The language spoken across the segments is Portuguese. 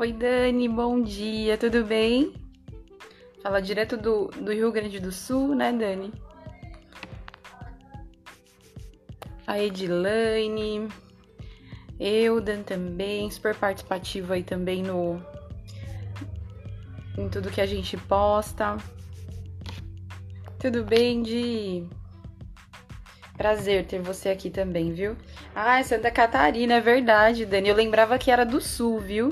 Oi, Dani, bom dia, tudo bem? Fala direto do, do Rio Grande do Sul, né, Dani? A Edilane, Dan também, super participativo aí também no em tudo que a gente posta. Tudo bem, Di? Prazer ter você aqui também, viu? Ah, Santa Catarina, é verdade, Dani. Eu lembrava que era do sul, viu?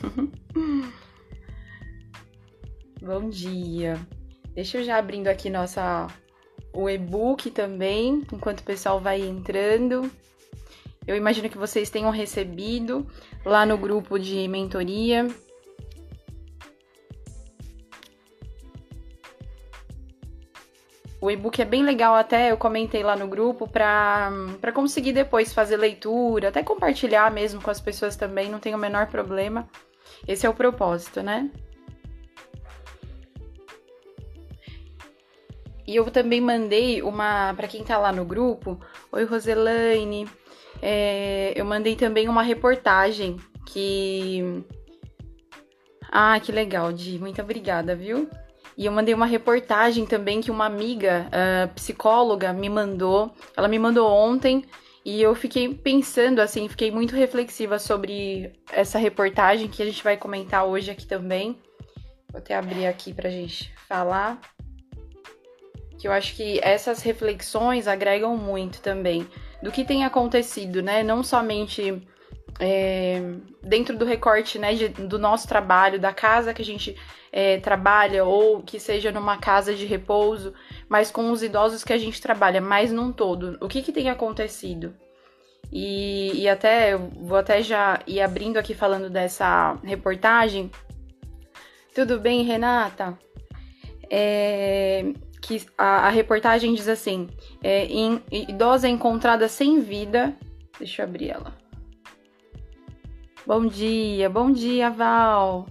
Bom dia. Deixa eu já abrindo aqui nossa o e-book também, enquanto o pessoal vai entrando. Eu imagino que vocês tenham recebido lá no grupo de mentoria. O e-book é bem legal, até eu comentei lá no grupo para conseguir depois fazer leitura, até compartilhar mesmo com as pessoas também, não tem o menor problema. Esse é o propósito, né? E eu também mandei uma para quem tá lá no grupo. Oi, Roselaine. É, eu mandei também uma reportagem que. Ah, que legal, Di. Muito obrigada, viu? E eu mandei uma reportagem também que uma amiga uh, psicóloga me mandou. Ela me mandou ontem e eu fiquei pensando, assim, fiquei muito reflexiva sobre essa reportagem que a gente vai comentar hoje aqui também. Vou até abrir aqui pra gente falar. Que eu acho que essas reflexões agregam muito também do que tem acontecido, né? Não somente é, dentro do recorte né, de, do nosso trabalho, da casa que a gente é, trabalha, ou que seja numa casa de repouso, mas com os idosos que a gente trabalha, mais num todo. O que, que tem acontecido? E, e até, eu vou até já ir abrindo aqui falando dessa reportagem. Tudo bem, Renata? É, que a, a, reportagem diz assim: é, em, idosa é encontrada sem vida. Deixa eu abrir ela. Bom dia, bom dia, Val.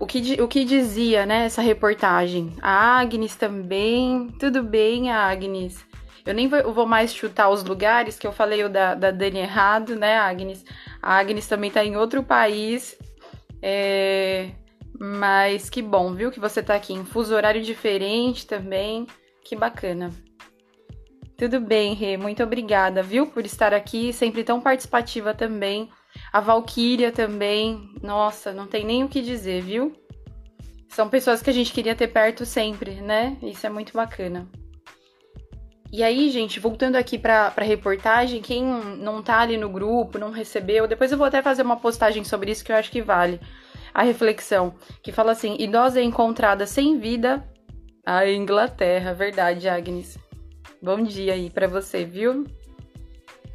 O que, o que dizia, né, essa reportagem? A Agnes também. Tudo bem, Agnes? Eu nem vou, mais chutar os lugares, que eu falei o da, da Dani errado, né, Agnes? A Agnes também tá em outro país. É... Mas que bom, viu, que você tá aqui em fuso horário diferente também. Que bacana. Tudo bem, Rê, muito obrigada, viu, por estar aqui, sempre tão participativa também. A Valkyria também, nossa, não tem nem o que dizer, viu? São pessoas que a gente queria ter perto sempre, né? Isso é muito bacana. E aí, gente, voltando aqui para a reportagem, quem não tá ali no grupo, não recebeu, depois eu vou até fazer uma postagem sobre isso que eu acho que vale a reflexão, que fala assim: idosa é encontrada sem vida a Inglaterra, verdade, Agnes. Bom dia aí para você, viu?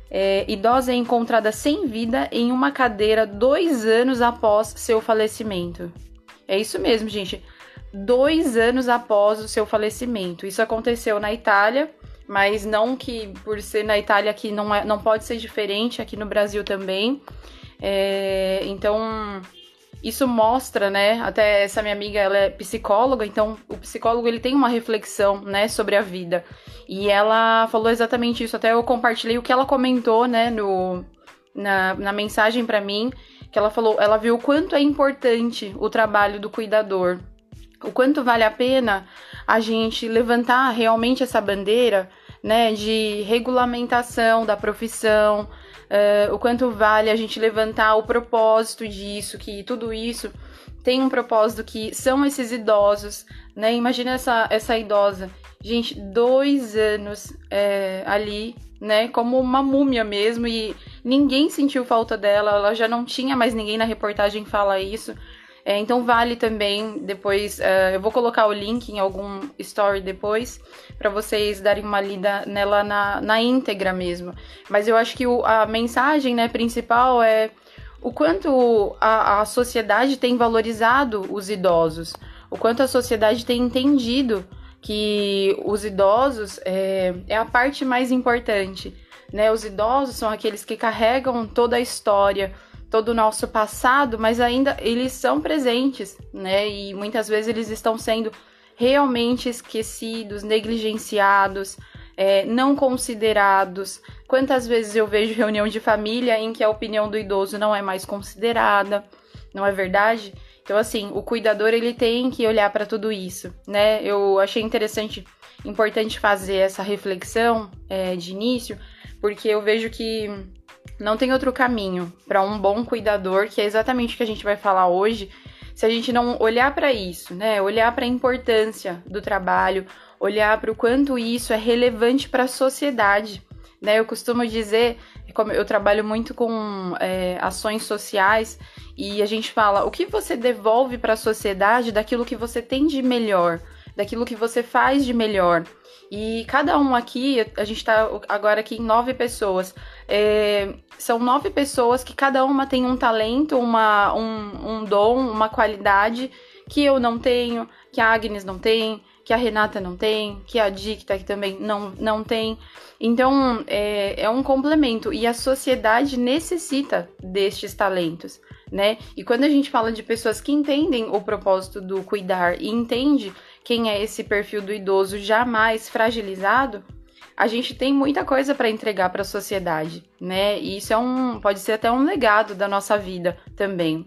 É, idosa é encontrada sem vida em uma cadeira dois anos após seu falecimento. É isso mesmo, gente. Dois anos após o seu falecimento. Isso aconteceu na Itália, mas não que por ser na Itália aqui não, é, não pode ser diferente, aqui no Brasil também. É, então, isso mostra, né? Até essa minha amiga, ela é psicóloga, então o psicólogo ele tem uma reflexão, né, sobre a vida. E ela falou exatamente isso. Até eu compartilhei o que ela comentou, né, no na, na mensagem para mim, que ela falou, ela viu o quanto é importante o trabalho do cuidador, o quanto vale a pena a gente levantar realmente essa bandeira, né, de regulamentação da profissão, uh, o quanto vale a gente levantar o propósito disso, que tudo isso tem um propósito que são esses idosos, né? Imagina essa, essa idosa, gente, dois anos é, ali, né? Como uma múmia mesmo, e ninguém sentiu falta dela, ela já não tinha mais ninguém na reportagem fala isso. É, então vale também depois, uh, eu vou colocar o link em algum story depois para vocês darem uma lida nela na, na íntegra mesmo. Mas eu acho que o, a mensagem né, principal é o quanto a, a sociedade tem valorizado os idosos, o quanto a sociedade tem entendido que os idosos é, é a parte mais importante. Né? Os idosos são aqueles que carregam toda a história, todo o nosso passado, mas ainda eles são presentes, né? E muitas vezes eles estão sendo realmente esquecidos, negligenciados. é, não considerados. Quantas vezes eu vejo reunião de família em que a opinião do idoso não é mais considerada, não é verdade? Então, assim, o cuidador ele tem que olhar para tudo isso, né? Eu achei interessante, importante fazer essa reflexão é, de início, porque eu vejo que não tem outro caminho para um bom cuidador, que é exatamente o que a gente vai falar hoje, se a gente não olhar para isso, né? Olhar para a importância do trabalho, olhar para o quanto isso é relevante para a sociedade. Né? Eu costumo dizer, como eu trabalho muito com é, ações sociais, e a gente fala o que você devolve para a sociedade daquilo que você tem de melhor, daquilo que você faz de melhor. E cada um aqui, a gente está agora aqui em nove pessoas. É, são nove pessoas que cada uma tem um talento, uma, um, um dom, uma qualidade que eu não tenho, que a Agnes não tem, que a Renata não tem, que a Dicta que também não, não tem. Então, é, é um complemento e a sociedade necessita destes talentos, né? E quando a gente fala de pessoas que entendem o propósito do cuidar e entende quem é esse perfil do idoso jamais fragilizado, a gente tem muita coisa para entregar para a sociedade, né? E isso é um, pode ser até um legado da nossa vida também.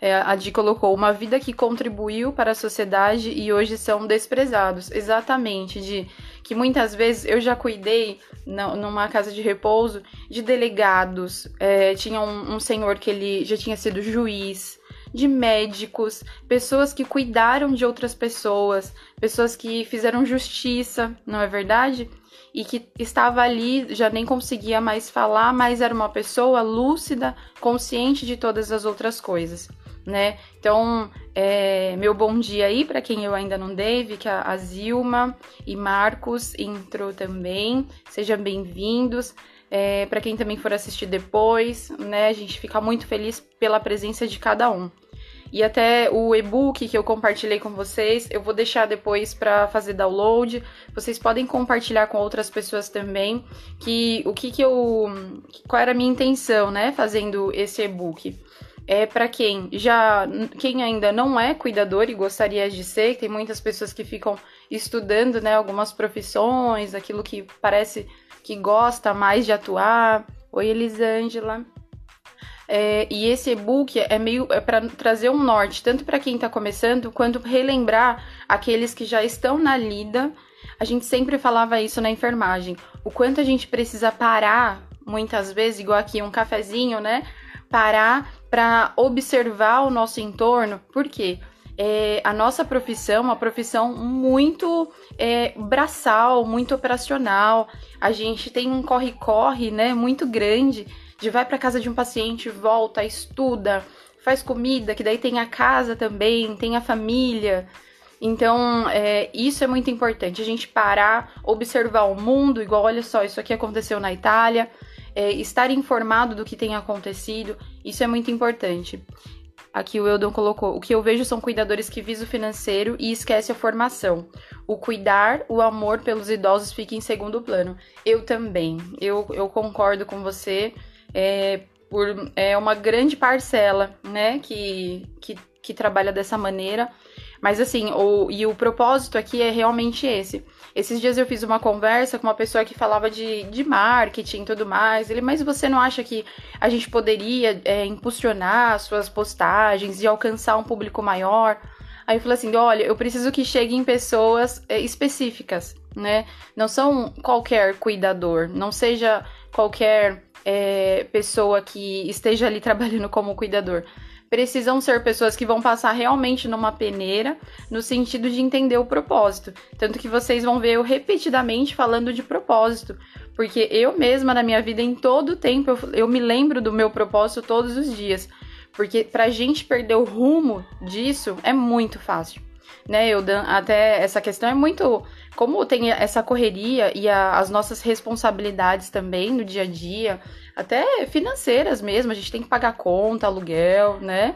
É, a Di colocou uma vida que contribuiu para a sociedade e hoje são desprezados. Exatamente, de que muitas vezes eu já cuidei numa casa de repouso de delegados. É, tinha um, um senhor que ele já tinha sido juiz, de médicos, pessoas que cuidaram de outras pessoas, pessoas que fizeram justiça, não é verdade? E que estava ali, já nem conseguia mais falar, mas era uma pessoa lúcida, consciente de todas as outras coisas né? Então, é, meu bom dia aí para quem eu ainda não dei, que a, a Zilma e Marcos entrou também. Sejam bem-vindos. É, para quem também for assistir depois, né? A gente fica muito feliz pela presença de cada um. E até o e-book que eu compartilhei com vocês, eu vou deixar depois para fazer download. Vocês podem compartilhar com outras pessoas também. Que o que, que eu, qual era a minha intenção, né, fazendo esse e-book? é para quem já quem ainda não é cuidador e gostaria de ser, tem muitas pessoas que ficam estudando, né, algumas profissões, aquilo que parece que gosta mais de atuar. Oi, Elisângela. É, e esse e-book é meio é para trazer um norte, tanto para quem está começando, quanto relembrar aqueles que já estão na lida. A gente sempre falava isso na enfermagem, o quanto a gente precisa parar, muitas vezes, igual aqui um cafezinho, né? Parar para observar o nosso entorno, porque é, a nossa profissão é uma profissão muito é, braçal, muito operacional. A gente tem um corre-corre, né, muito grande, de vai para casa de um paciente, volta, estuda, faz comida, que daí tem a casa também, tem a família. Então, é, isso é muito importante, a gente parar, observar o mundo, igual, olha só, isso aqui aconteceu na Itália, é, estar informado do que tem acontecido, isso é muito importante. Aqui o Eldon colocou: o que eu vejo são cuidadores que visam o financeiro e esquece a formação. O cuidar, o amor pelos idosos fica em segundo plano. Eu também. Eu, eu concordo com você. É, por, é uma grande parcela, né, que, que, que trabalha dessa maneira. Mas assim, o, e o propósito aqui é realmente esse. Esses dias eu fiz uma conversa com uma pessoa que falava de, de marketing e tudo mais. Ele, mas você não acha que a gente poderia é, impulsionar suas postagens e alcançar um público maior? Aí eu falei assim: olha, eu preciso que cheguem pessoas é, específicas, né? Não são qualquer cuidador, não seja qualquer é, pessoa que esteja ali trabalhando como cuidador precisam ser pessoas que vão passar realmente numa peneira, no sentido de entender o propósito. Tanto que vocês vão ver eu repetidamente falando de propósito, porque eu mesma na minha vida, em todo o tempo, eu, eu me lembro do meu propósito todos os dias. Porque pra gente perder o rumo disso é muito fácil. Né, eu até essa questão é muito como tem essa correria e a, as nossas responsabilidades também no dia a dia, até financeiras mesmo, a gente tem que pagar conta, aluguel, né?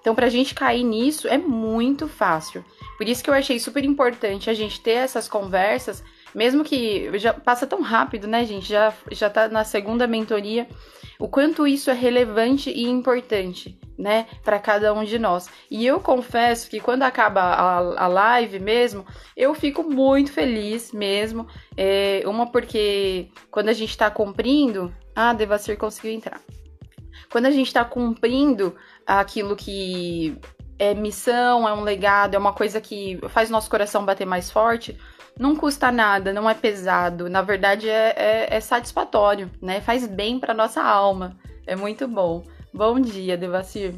Então, pra gente cair nisso é muito fácil. Por isso que eu achei super importante a gente ter essas conversas, mesmo que já passa tão rápido, né, gente? Já, já tá na segunda mentoria, o quanto isso é relevante e importante, né, para cada um de nós. E eu confesso que quando acaba a, a live mesmo, eu fico muito feliz mesmo. É, uma porque quando a gente está cumprindo, ah, Devacir conseguiu entrar. Quando a gente está cumprindo aquilo que é missão, é um legado, é uma coisa que faz nosso coração bater mais forte, não custa nada, não é pesado. Na verdade, é, é, é satisfatório, né? Faz bem para nossa alma. É muito bom. Bom dia, Devacir.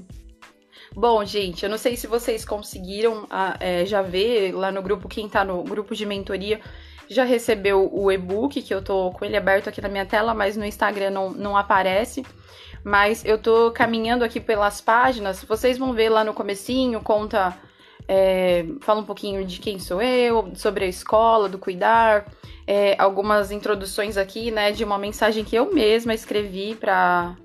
Bom, gente, eu não sei se vocês conseguiram ah, é, já ver lá no grupo, quem tá no grupo de mentoria já recebeu o e-book, que eu tô com ele aberto aqui na minha tela, mas no Instagram não, não aparece. Mas eu tô caminhando aqui pelas páginas, vocês vão ver lá no comecinho, conta é, fala um pouquinho de quem sou eu, sobre a escola, do cuidar, é, algumas introduções aqui, né, de uma mensagem que eu mesma escrevi para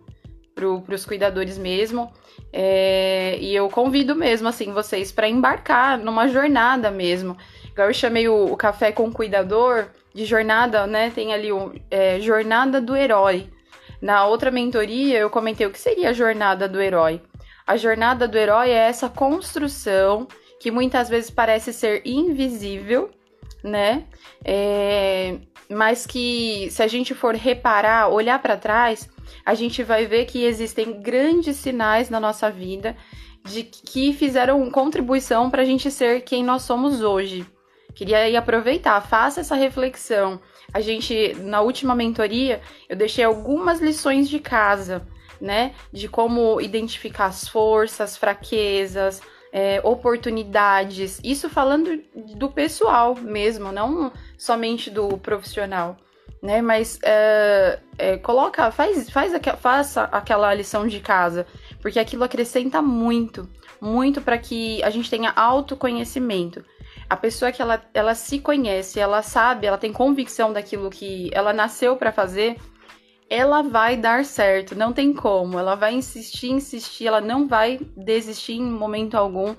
pro, os cuidadores mesmo. É, e eu convido mesmo, assim, vocês para embarcar numa jornada mesmo. Eu chamei o, o, Café com o Cuidador de jornada, né? Tem ali o é, Jornada do Herói. Na outra mentoria, eu comentei o que seria a jornada do herói. A jornada do herói é essa construção que muitas vezes parece ser invisível, né? É, mas que se a gente for reparar, olhar para trás, a gente vai ver que existem grandes sinais na nossa vida de que fizeram contribuição para a gente ser quem nós somos hoje. Queria aí aproveitar, faça essa reflexão. A gente, na última mentoria, eu deixei algumas lições de casa, né? De como identificar as forças, fraquezas, é, oportunidades. Isso falando do pessoal mesmo, não somente do profissional. Né, mas é, é, coloca, faz, faz faça aquela lição de casa, porque aquilo acrescenta muito, muito para que a gente tenha autoconhecimento. A pessoa que ela, ela se conhece, ela sabe, ela tem convicção daquilo que ela nasceu para fazer, ela vai dar certo, não tem como. Ela vai insistir, insistir, ela não vai desistir em momento algum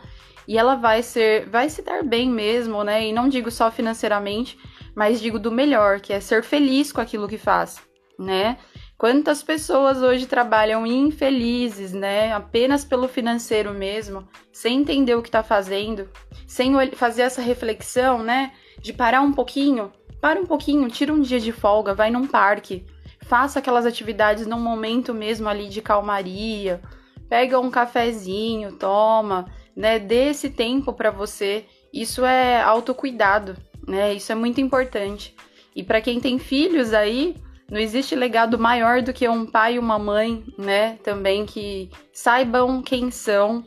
e ela vai ser, vai se dar bem mesmo, né? E não digo só financeiramente, mas digo do melhor, que é ser feliz com aquilo que faz, né? Quantas pessoas hoje trabalham infelizes, né? Apenas pelo financeiro mesmo, sem entender o que tá fazendo, sem fazer essa reflexão, né? De parar um pouquinho, para um pouquinho, tira um dia de folga, vai num parque, faça aquelas atividades num momento mesmo ali de calmaria, pega um cafezinho, toma, né? Dê esse tempo para você. Isso é autocuidado, né? Isso é muito importante. E para quem tem filhos aí, não existe legado maior do que um pai e uma mãe, né? Também que saibam quem são,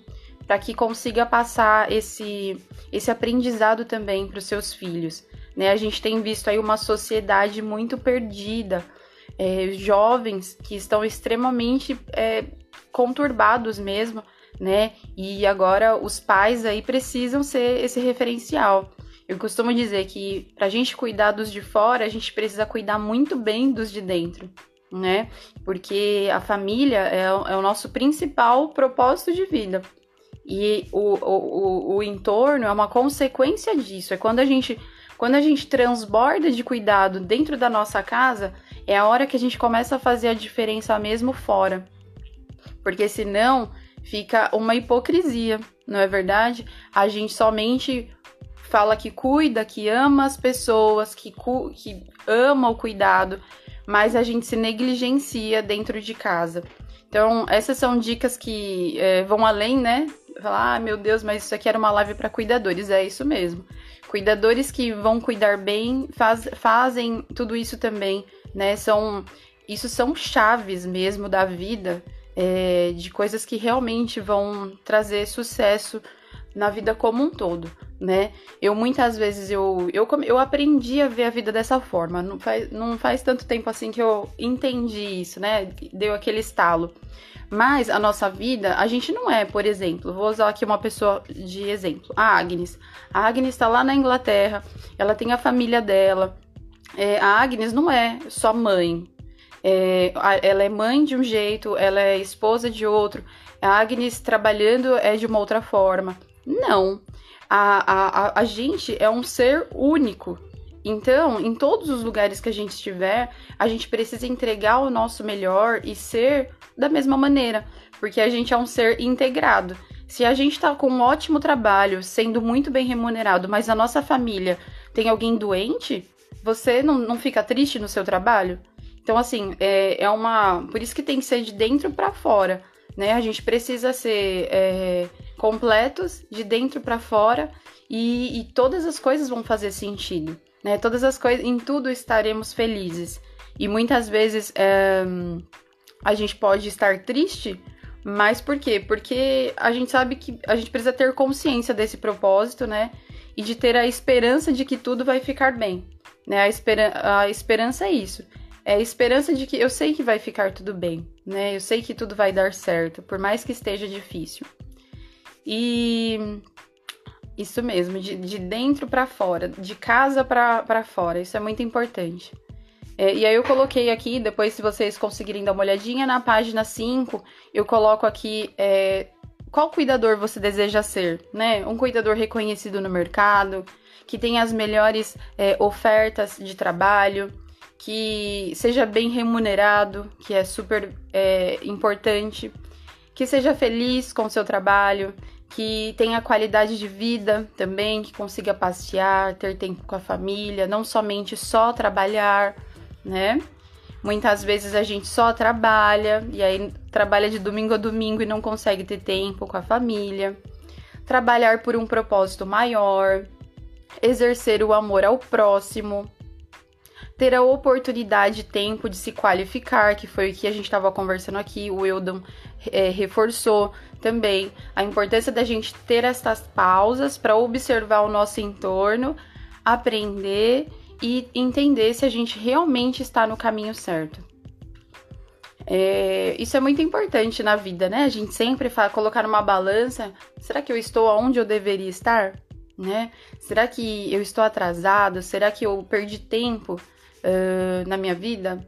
para que consiga passar esse esse aprendizado também para os seus filhos. Né? A gente tem visto aí uma sociedade muito perdida, é, jovens que estão extremamente é, conturbados mesmo, né? E agora os pais aí precisam ser esse referencial. Eu costumo dizer que para a gente cuidar dos de fora, a gente precisa cuidar muito bem dos de dentro, né? Porque a família é, é o nosso principal propósito de vida. E o, o, o entorno é uma consequência disso. É quando a gente quando a gente transborda de cuidado dentro da nossa casa, é a hora que a gente começa a fazer a diferença mesmo fora. Porque senão fica uma hipocrisia, não é verdade? A gente somente fala que cuida, que ama as pessoas, que, que ama o cuidado, mas a gente se negligencia dentro de casa. Então, essas são dicas que é, vão além, né? Falar, ah, meu Deus, mas isso aqui era uma live para cuidadores. É isso mesmo. Cuidadores que vão cuidar bem faz, fazem tudo isso também, né? São isso são chaves mesmo da vida, é, de coisas que realmente vão trazer sucesso na vida como um todo, né? Eu muitas vezes eu, eu, eu aprendi a ver a vida dessa forma. Não faz, não faz tanto tempo assim que eu entendi isso, né? Deu aquele estalo. Mas a nossa vida, a gente não é, por exemplo, vou usar aqui uma pessoa de exemplo, a Agnes. A Agnes está lá na Inglaterra, ela tem a família dela. É, a Agnes não é só mãe. É, ela é mãe de um jeito, ela é esposa de outro. A Agnes trabalhando é de uma outra forma. Não. A, a, a, a gente é um ser único. Então, em todos os lugares que a gente estiver, a gente precisa entregar o nosso melhor e ser da mesma maneira, porque a gente é um ser integrado. Se a gente está com um ótimo trabalho, sendo muito bem remunerado, mas na nossa família tem alguém doente, você não, não fica triste no seu trabalho? Então, assim, é, é uma. Por isso que tem que ser de dentro para fora, né? A gente precisa ser é, completos de dentro para fora e, e todas as coisas vão fazer sentido, né? Todas as coisas, em tudo estaremos felizes. E muitas vezes é, a gente pode estar triste mas por quê? Porque a gente sabe que a gente precisa ter consciência desse propósito, né? E de ter a esperança de que tudo vai ficar bem. Né? A, esperan a esperança é isso. É a esperança de que eu sei que vai ficar tudo bem, né? Eu sei que tudo vai dar certo, por mais que esteja difícil. E isso mesmo, de, de dentro para fora, de casa para fora, isso é muito importante. É, e aí eu coloquei aqui, depois se vocês conseguirem dar uma olhadinha na página 5, eu coloco aqui é, qual cuidador você deseja ser, né? Um cuidador reconhecido no mercado, que tenha as melhores é, ofertas de trabalho, que seja bem remunerado, que é super é, importante, que seja feliz com o seu trabalho, que tenha qualidade de vida também, que consiga passear, ter tempo com a família, não somente só trabalhar né? Muitas vezes a gente só trabalha e aí trabalha de domingo a domingo e não consegue ter tempo com a família. Trabalhar por um propósito maior, exercer o amor ao próximo, ter a oportunidade e tempo de se qualificar, que foi o que a gente estava conversando aqui, o Eldon é, reforçou também a importância da gente ter essas pausas para observar o nosso entorno, aprender e entender se a gente realmente está no caminho certo. É, isso é muito importante na vida, né? A gente sempre fala, colocar numa balança: será que eu estou onde eu deveria estar? Né? Será que eu estou atrasado? Será que eu perdi tempo uh, na minha vida?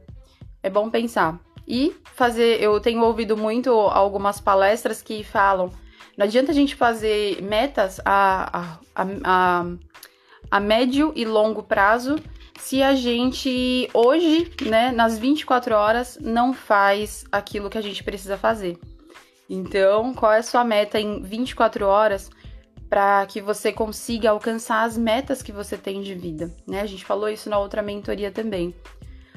É bom pensar. E fazer, eu tenho ouvido muito algumas palestras que falam: não adianta a gente fazer metas a, a, a, a médio e longo prazo se a gente hoje, né, nas 24 horas, não faz aquilo que a gente precisa fazer. Então, qual é a sua meta em 24 horas para que você consiga alcançar as metas que você tem de vida, né? A gente falou isso na outra mentoria também.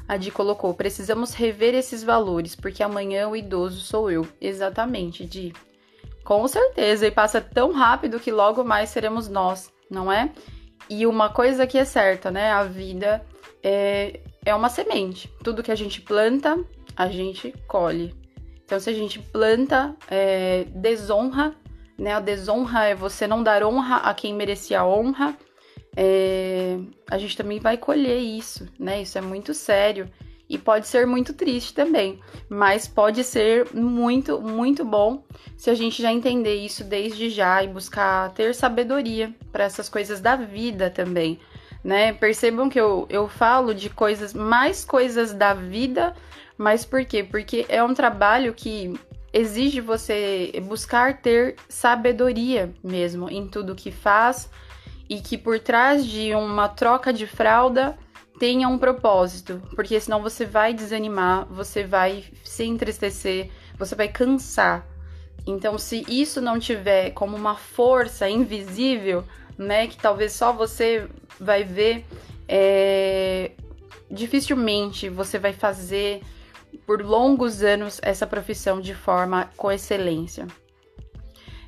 A Di colocou: precisamos rever esses valores, porque amanhã o idoso sou eu. Exatamente, Di. Com certeza, e passa tão rápido que logo mais seremos nós, não é? E uma coisa que é certa, né? A vida é, é uma semente. Tudo que a gente planta, a gente colhe. Então, se a gente planta é, desonra, né? A desonra é você não dar honra a quem merecia honra. É, a gente também vai colher isso, né? Isso é muito sério e pode ser muito triste também, mas pode ser muito, muito bom se a gente já entender isso desde já e buscar ter sabedoria para essas coisas da vida também, né? Percebam que eu, eu falo de coisas, mais coisas da vida, mas por quê? Porque é um trabalho que exige você buscar ter sabedoria mesmo em tudo que faz e que por trás de uma troca de fralda tenha um propósito, porque senão você vai desanimar, você vai se entristecer, você vai cansar. Então, se isso não tiver como uma força invisível, né, que talvez só você vai ver, é... dificilmente você vai fazer por longos anos essa profissão de forma com excelência.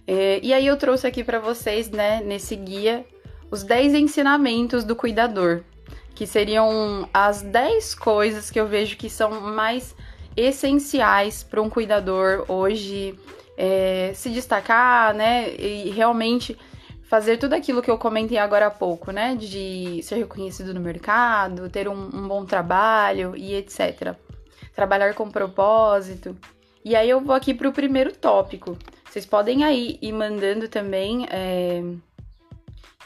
É... e aí eu trouxe aqui para vocês, né, nesse guia, os 10 ensinamentos do cuidador que seriam as 10 coisas que eu vejo que são mais essenciais para um cuidador hoje é, se destacar, né? E realmente fazer tudo aquilo que eu comentei agora há pouco, né? De ser reconhecido no mercado, ter um, um bom trabalho e etc. Trabalhar com propósito. E aí eu vou aqui para o primeiro tópico. Vocês podem aí ir mandando também é,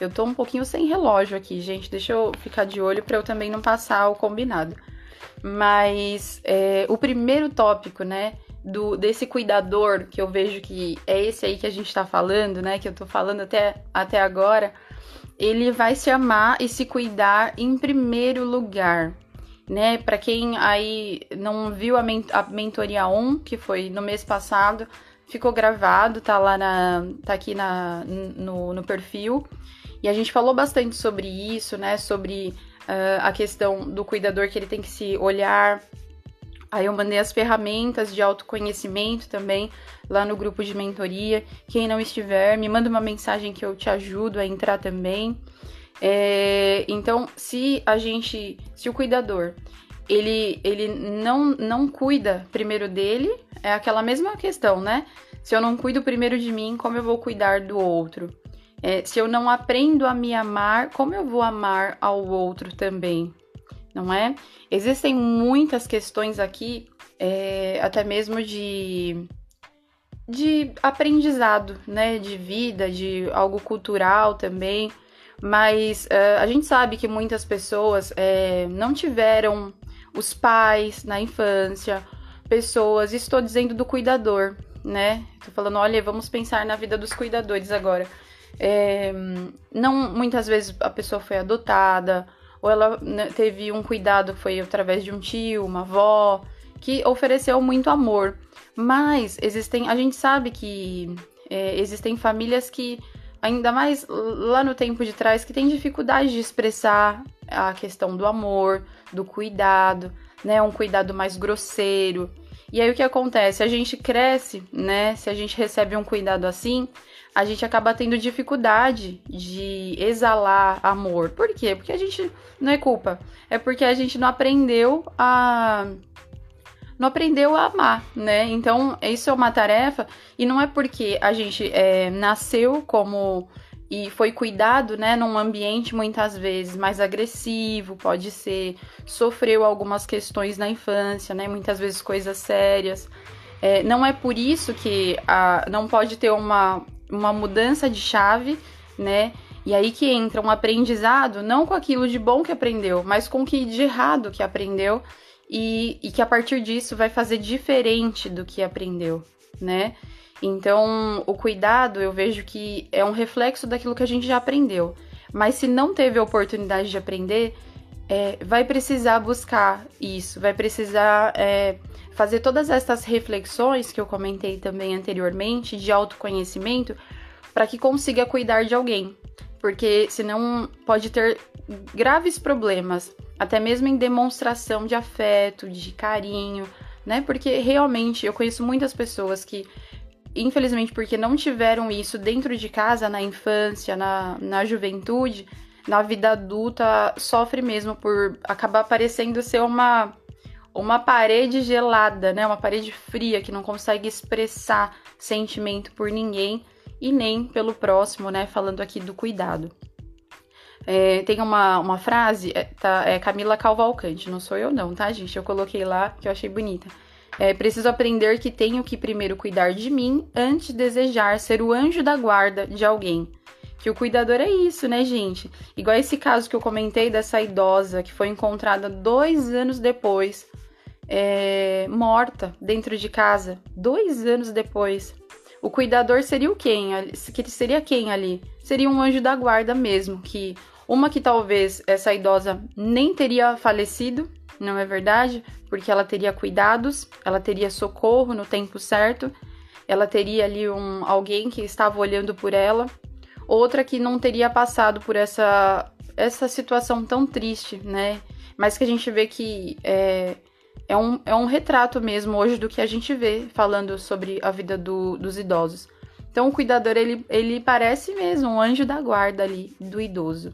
eu tô um pouquinho sem relógio aqui, gente. Deixa eu ficar de olho para eu também não passar o combinado. Mas é, o primeiro tópico, né, do desse cuidador que eu vejo que é esse aí que a gente tá falando, né, que eu tô falando até, até agora, ele vai se amar e se cuidar em primeiro lugar, né? Para quem aí não viu a, a mentoria 1, que foi no mês passado, ficou gravado, tá lá na tá aqui na no, no perfil. E a gente falou bastante sobre isso, né? Sobre uh, a questão do cuidador que ele tem que se olhar. Aí eu mandei as ferramentas de autoconhecimento também lá no grupo de mentoria. Quem não estiver, me manda uma mensagem que eu te ajudo a entrar também. É, então, se a gente, se o cuidador ele, ele não, não cuida primeiro dele, é aquela mesma questão, né? Se eu não cuido primeiro de mim, como eu vou cuidar do outro? É, se eu não aprendo a me amar, como eu vou amar ao outro também? Não é? Existem muitas questões aqui, é, até mesmo de, de aprendizado, né? De vida, de algo cultural também. Mas uh, a gente sabe que muitas pessoas é, não tiveram os pais na infância, pessoas, estou dizendo do cuidador, né? Tô falando, olha, vamos pensar na vida dos cuidadores agora. É, não, muitas vezes a pessoa foi adotada, ou ela né, teve um cuidado, foi através de um tio, uma avó, que ofereceu muito amor. Mas existem, a gente sabe que é, existem famílias que, ainda mais lá no tempo de trás, que têm dificuldade de expressar a questão do amor, do cuidado, né? Um cuidado mais grosseiro. E aí o que acontece? A gente cresce, né? Se a gente recebe um cuidado assim, a gente acaba tendo dificuldade de exalar amor. Por quê? Porque a gente não é culpa, é porque a gente não aprendeu a não aprendeu a amar, né? Então, isso é uma tarefa e não é porque a gente é, nasceu como e foi cuidado, né, num ambiente muitas vezes mais agressivo, pode ser, sofreu algumas questões na infância, né, muitas vezes coisas sérias. É, não é por isso que a, não pode ter uma, uma mudança de chave, né, e aí que entra um aprendizado, não com aquilo de bom que aprendeu, mas com o que de errado que aprendeu e, e que a partir disso vai fazer diferente do que aprendeu, né? Então, o cuidado eu vejo que é um reflexo daquilo que a gente já aprendeu. Mas se não teve a oportunidade de aprender, é, vai precisar buscar isso, vai precisar é, fazer todas essas reflexões que eu comentei também anteriormente de autoconhecimento para que consiga cuidar de alguém. Porque senão pode ter graves problemas, até mesmo em demonstração de afeto, de carinho, né? Porque realmente eu conheço muitas pessoas que infelizmente, porque não tiveram isso dentro de casa, na infância, na, na juventude, na vida adulta, sofre mesmo por acabar parecendo ser uma, uma parede gelada, né? Uma parede fria que não consegue expressar sentimento por ninguém e nem pelo próximo, né? Falando aqui do cuidado. É, tem uma, uma frase, é, tá, é Camila Calvalcante, não sou eu não, tá, gente? Eu coloquei lá que eu achei bonita é, preciso aprender que tenho que primeiro cuidar de mim antes de desejar ser o anjo da guarda de alguém. Que o cuidador é isso, né, gente? Igual esse caso que eu comentei dessa idosa que foi encontrada dois anos depois, é, morta dentro de casa. Dois anos depois. O cuidador seria o quem? Que seria quem ali? Seria um anjo da guarda mesmo, que uma que talvez essa idosa nem teria falecido, não é verdade? Porque ela teria cuidados, ela teria socorro no tempo certo, ela teria ali um alguém que estava olhando por ela, outra que não teria passado por essa essa situação tão triste, né? Mas que a gente vê que é, é, um, é um retrato mesmo hoje do que a gente vê falando sobre a vida do, dos idosos. Então o cuidador ele, ele parece mesmo um anjo da guarda ali do idoso.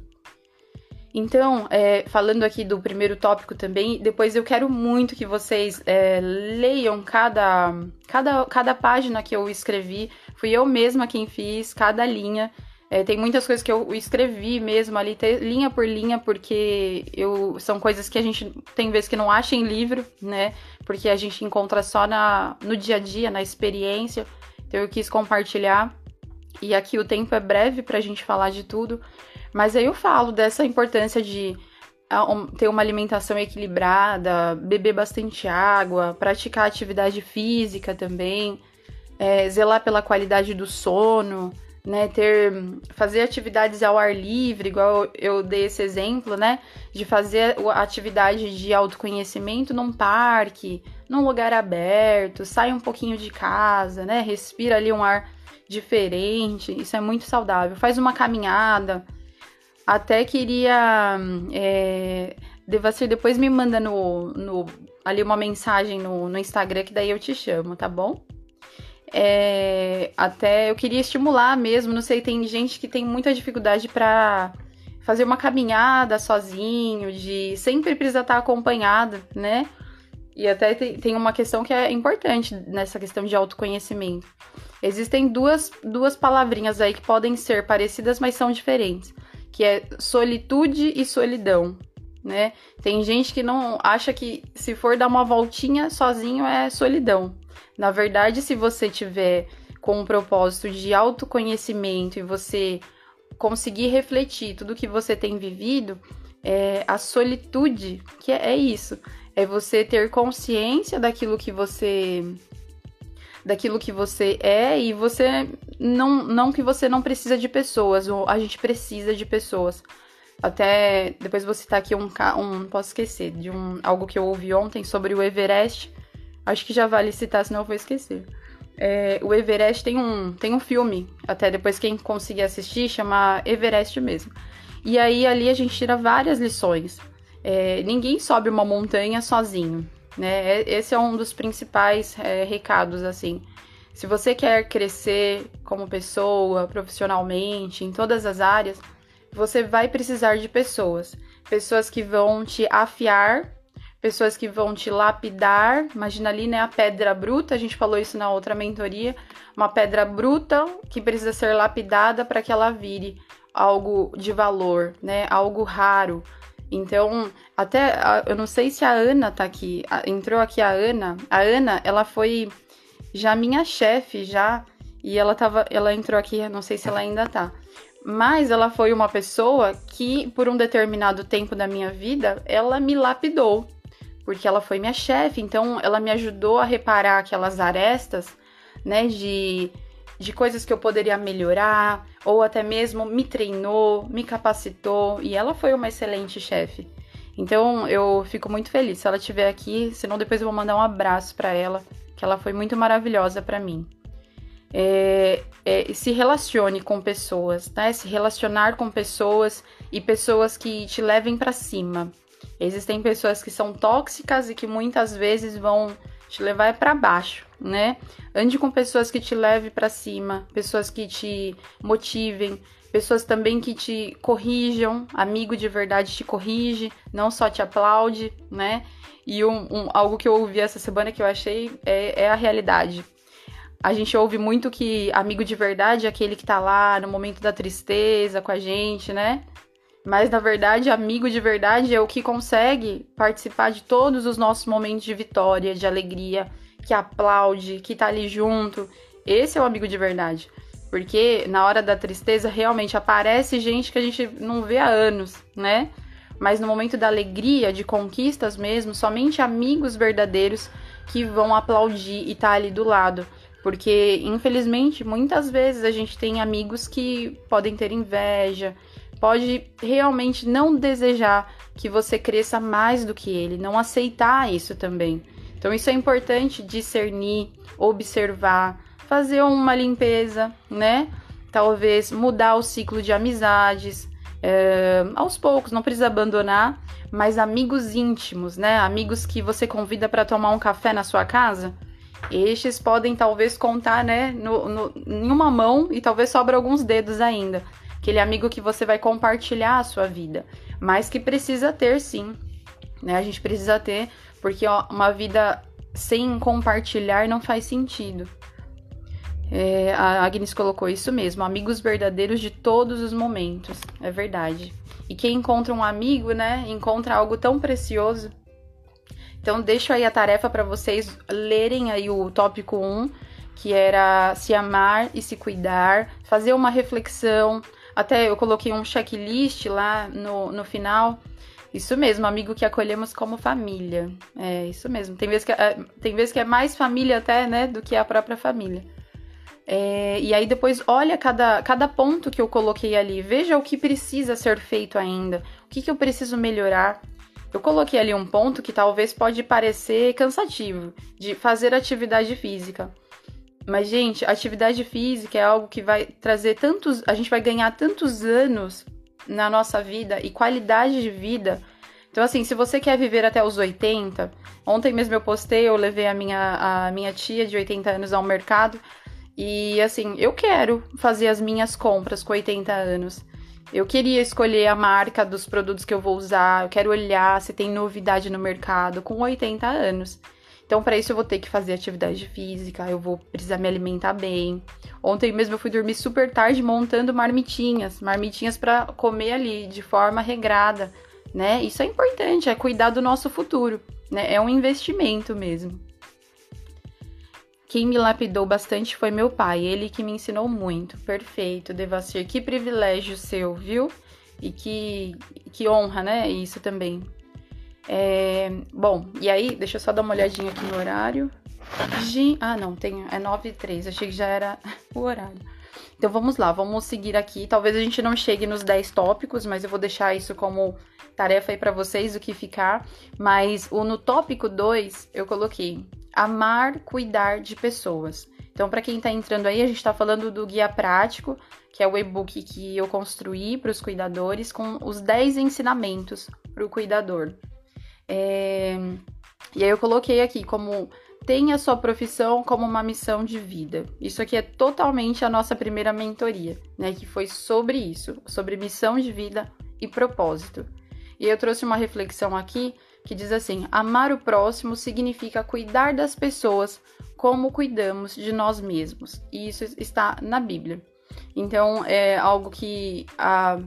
Então, é, falando aqui do primeiro tópico também, depois eu quero muito que vocês é, leiam cada, cada, cada página que eu escrevi. Fui eu mesma quem fiz cada linha. É, tem muitas coisas que eu escrevi mesmo ali, linha por linha, porque eu, são coisas que a gente tem vezes que não acha em livro, né? Porque a gente encontra só na, no dia a dia, na experiência. Então eu quis compartilhar. E aqui o tempo é breve para a gente falar de tudo. Mas aí eu falo dessa importância de ah, ter uma alimentação equilibrada, beber bastante água, praticar atividade física também, é, zelar pela qualidade do sono, né, ter fazer atividades ao ar livre, igual eu dei esse exemplo, né, de fazer atividade de autoconhecimento num parque, num lugar aberto, sai um pouquinho de casa, né, respira ali um ar diferente, isso é muito saudável. Faz uma caminhada. Até queria é, Devacir, depois me manda no, no, ali uma mensagem no, no Instagram que daí eu te chamo, tá bom? É, até eu queria estimular mesmo, não sei, tem gente que tem muita dificuldade para fazer uma caminhada sozinho, de sempre precisar estar acompanhado, né? E até tem uma questão que é importante nessa questão de autoconhecimento. Existem duas, duas palavrinhas aí que podem ser parecidas, mas são diferentes, que é solitude e solidão, né? Tem gente que não acha que se for dar uma voltinha sozinho é solidão. Na verdade, se você tiver com um propósito de autoconhecimento e você conseguir refletir tudo que você tem vivido, é, a solitude, que é, é isso, é você ter consciência daquilo que você daquilo que você é e você não não que você não precisa de pessoas, ou a gente precisa de pessoas. Até depois vou citar aqui um, um posso esquecer de um algo que eu ouvi ontem sobre o Everest Acho que já vale citar, senão eu vou esquecer. É, o Everest tem um, tem um filme, até depois quem conseguir assistir, chama Everest mesmo. E aí ali a gente tira várias lições. É, ninguém sobe uma montanha sozinho, né? É, esse é um dos principais é, recados, assim. Se você quer crescer como pessoa, profissionalmente, em todas as áreas, você vai precisar de pessoas. Pessoas que vão te afiar pessoas que vão te lapidar. Imagina ali, né, a pedra bruta, a gente falou isso na outra mentoria, uma pedra bruta que precisa ser lapidada para que ela vire algo de valor, né, algo raro. Então, até eu não sei se a Ana tá aqui, entrou aqui a Ana. A Ana, ela foi já minha chefe já, e ela tava, ela entrou aqui, não sei se ela ainda tá. Mas ela foi uma pessoa que, por um determinado tempo da minha vida, ela me lapidou porque ela foi minha chefe, então ela me ajudou a reparar aquelas arestas, né, de, de coisas que eu poderia melhorar, ou até mesmo me treinou, me capacitou, e ela foi uma excelente chefe. Então eu fico muito feliz se ela estiver aqui, senão depois eu vou mandar um abraço para ela, que ela foi muito maravilhosa para mim. É, é, se relacione com pessoas, né? Se relacionar com pessoas e pessoas que te levem para cima. Existem pessoas que são tóxicas e que muitas vezes vão te levar para baixo, né? Ande com pessoas que te levem para cima, pessoas que te motivem, pessoas também que te corrijam, amigo de verdade te corrige, não só te aplaude, né? E um, um, algo que eu ouvi essa semana que eu achei é, é, a realidade. A gente ouve muito que amigo de verdade é aquele que tá lá no momento da tristeza com a gente, né? Mas na verdade, amigo de verdade é o que consegue participar de todos os nossos momentos de vitória, de alegria, que aplaude, que tá ali junto. Esse é o amigo de verdade. Porque na hora da tristeza realmente aparece gente que a gente não vê há anos, né? Mas no momento da alegria, de conquistas mesmo, somente amigos verdadeiros que vão aplaudir e tá ali do lado. Porque, infelizmente, muitas vezes a gente tem amigos que podem ter inveja, pode realmente não desejar que você cresça mais do que ele, não aceitar isso também. Então, isso é importante discernir, observar, fazer uma limpeza, né? Talvez mudar o ciclo de amizades. É, aos poucos, não precisa abandonar, mas amigos íntimos, né? Amigos que você convida para tomar um café na sua casa. Estes podem talvez contar, né, no, no, em uma mão e talvez sobra alguns dedos ainda aquele amigo que você vai compartilhar a sua vida, mas que precisa ter sim, né? A gente precisa ter, porque ó, uma vida sem compartilhar não faz sentido. É, a Agnes colocou isso mesmo, amigos verdadeiros de todos os momentos, é verdade. E quem encontra um amigo, né, encontra algo tão precioso. Então deixo aí a tarefa para vocês lerem aí o tópico 1, que era se amar e se cuidar, fazer uma reflexão, até eu coloquei um checklist lá no, no final. Isso mesmo, amigo que acolhemos como família. É, isso mesmo. Tem vezes que é, tem vezes que é mais família até, né, do que a própria família. É, e aí depois olha cada, cada ponto que eu coloquei ali, veja o que precisa ser feito ainda, o que, que eu preciso melhorar. Eu coloquei ali um ponto que talvez pode parecer cansativo, de fazer atividade física. Mas, gente, atividade física é algo que vai trazer tantos. A gente vai ganhar tantos anos na nossa vida e qualidade de vida. Então, assim, se você quer viver até os 80, ontem mesmo eu postei, eu levei a minha, a minha tia de 80 anos ao mercado. E, assim, eu quero fazer as minhas compras com 80 anos. Eu queria escolher a marca dos produtos que eu vou usar, eu quero olhar se tem novidade no mercado com 80 anos. Então, para isso, eu vou ter que fazer atividade física, eu vou precisar me alimentar bem. Ontem mesmo eu fui dormir super tarde montando marmitinhas, marmitinhas para comer ali de forma regrada, né? Isso é importante, é cuidar do nosso futuro, né? É um investimento mesmo. Quem me lapidou bastante foi meu pai, ele que me ensinou muito. Perfeito, Devacir, que privilégio seu, viu? E que, que honra, né? Isso também. É, bom, e aí, deixa eu só dar uma olhadinha aqui no horário. Ah, não, tem, é 9 e 3, achei que já era o horário. Então vamos lá, vamos seguir aqui. Talvez a gente não chegue nos 10 tópicos, mas eu vou deixar isso como tarefa aí para vocês, o que ficar. Mas o no tópico 2 eu coloquei amar, cuidar de pessoas. Então, para quem está entrando aí, a gente está falando do guia prático, que é o e-book que eu construí para os cuidadores, com os 10 ensinamentos para o cuidador. É... E aí eu coloquei aqui como tenha sua profissão como uma missão de vida. Isso aqui é totalmente a nossa primeira mentoria, né? Que foi sobre isso, sobre missão de vida e propósito. E eu trouxe uma reflexão aqui que diz assim: amar o próximo significa cuidar das pessoas como cuidamos de nós mesmos. E isso está na Bíblia. Então é algo que há,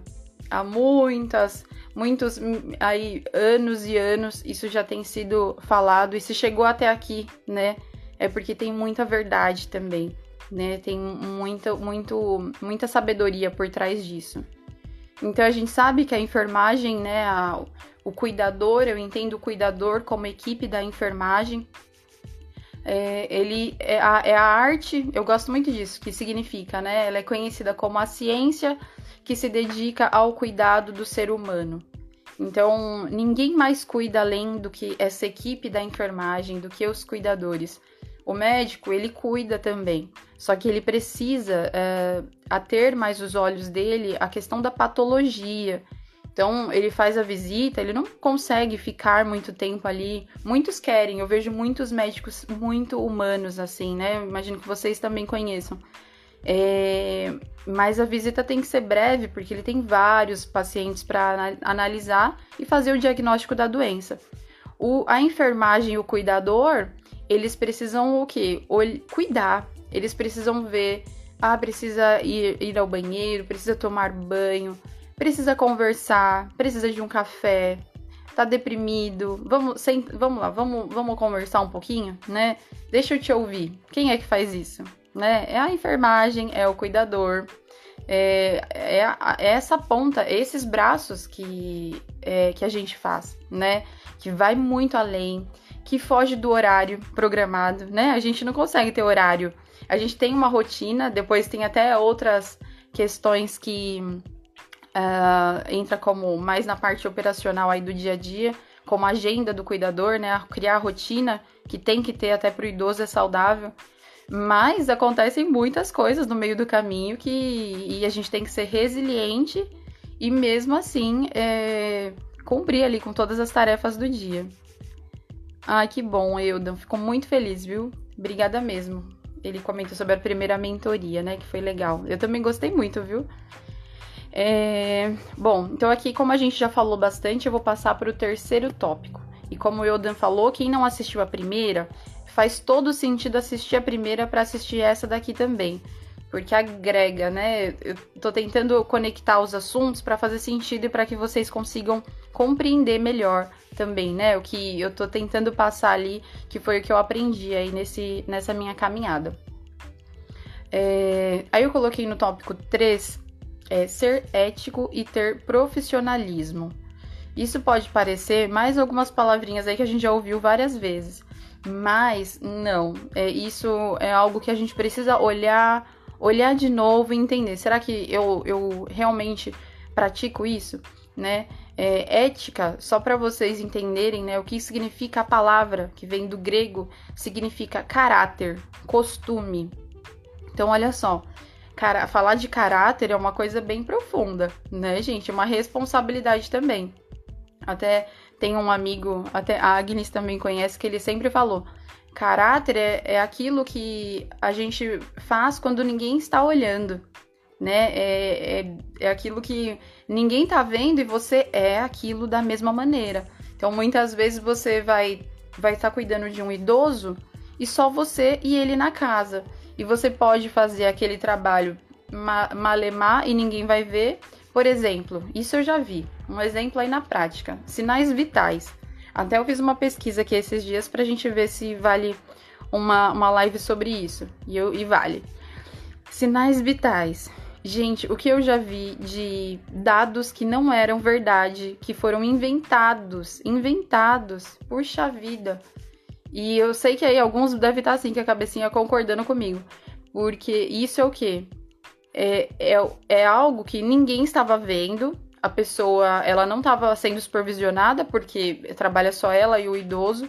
há muitas muitos hum, aí anos e anos isso já tem sido falado e se chegou até aqui, né? É porque tem muita verdade também, né? Tem muita, muito, muita sabedoria por trás disso. Então a gente sabe que a enfermagem, né, a, o cuidador, eu entendo o cuidador como equipe da enfermagem. É, ele é a, é a arte, eu gosto muito disso, que significa, né? Ela é conhecida como a ciência que se dedica ao cuidado do ser humano. Então, ninguém mais cuida além do que essa equipe da enfermagem, do que os cuidadores. O médico, ele cuida também, só que ele precisa é, a ter mais os olhos dele a questão da patologia. Então, ele faz a visita, ele não consegue ficar muito tempo ali. Muitos querem, eu vejo muitos médicos muito humanos assim, né? Imagino que vocês também conheçam. É, mas a visita tem que ser breve, porque ele tem vários pacientes para analisar e fazer o diagnóstico da doença. O, a enfermagem e o cuidador, eles precisam o quê? Cuidar. Eles precisam ver, ah, precisa ir, ir ao banheiro, precisa tomar banho, precisa conversar, precisa de um café, tá deprimido, vamos, sem, vamos lá, vamos, vamos conversar um pouquinho, né? Deixa eu te ouvir. Quem é que faz isso? né? É a enfermagem, é o cuidador, é, é, é essa ponta, esses braços que, é, que a gente faz, né? Que vai muito além, que foge do horário programado, né? A gente não consegue ter horário. A gente tem uma rotina, depois tem até outras questões que uh, entra como mais na parte operacional aí do dia a dia, como agenda do cuidador, né? Criar a rotina que tem que ter até para o idoso é saudável. Mas acontecem muitas coisas no meio do caminho que e a gente tem que ser resiliente e mesmo assim é, cumprir ali com todas as tarefas do dia. Ai, que bom, Eudan. Ficou muito feliz, viu? Obrigada mesmo. Ele comentou sobre a primeira mentoria, né? Que foi legal. Eu também gostei muito, viu? É... Bom, então aqui, como a gente já falou bastante, eu vou passar para o terceiro tópico. E como o Eudan falou, quem não assistiu a primeira, faz todo sentido assistir a primeira para assistir essa daqui também. Porque agrega, né? Eu tô tentando conectar os assuntos para fazer sentido e para que vocês consigam compreender melhor também, né? O que eu tô tentando passar ali, que foi o que eu aprendi aí nesse, nessa minha caminhada. É, aí eu coloquei no tópico 3 é, ser ético e ter profissionalismo. Isso pode parecer mais algumas palavrinhas aí que a gente já ouviu várias vezes. Mas não, é, isso é algo que a gente precisa olhar olhar de novo e entender, será que eu, eu realmente pratico isso, né? É, ética, só para vocês entenderem, né, o que significa a palavra que vem do grego, significa caráter, costume. Então, olha só, cara, falar de caráter é uma coisa bem profunda, né, gente? Uma responsabilidade também. Até tem um amigo, até a Agnes também conhece, que ele sempre falou: caráter é, é aquilo que a gente faz quando ninguém está olhando né? É, é, é aquilo que ninguém tá vendo e você é aquilo da mesma maneira. Então, muitas vezes você vai vai estar tá cuidando de um idoso e só você e ele na casa. E você pode fazer aquele trabalho ma malemar e ninguém vai ver. Por exemplo, isso eu já vi. Um exemplo aí na prática. Sinais vitais. Até eu fiz uma pesquisa aqui esses dias pra gente ver se vale uma, uma live sobre isso. E, eu, e vale. Sinais vitais. Gente, o que eu já vi de dados que não eram verdade, que foram inventados, inventados, puxa vida. E eu sei que aí alguns devem estar assim, que a cabecinha concordando comigo. Porque isso é o quê? É, é, é algo que ninguém estava vendo, a pessoa ela não estava sendo supervisionada, porque trabalha só ela e o idoso.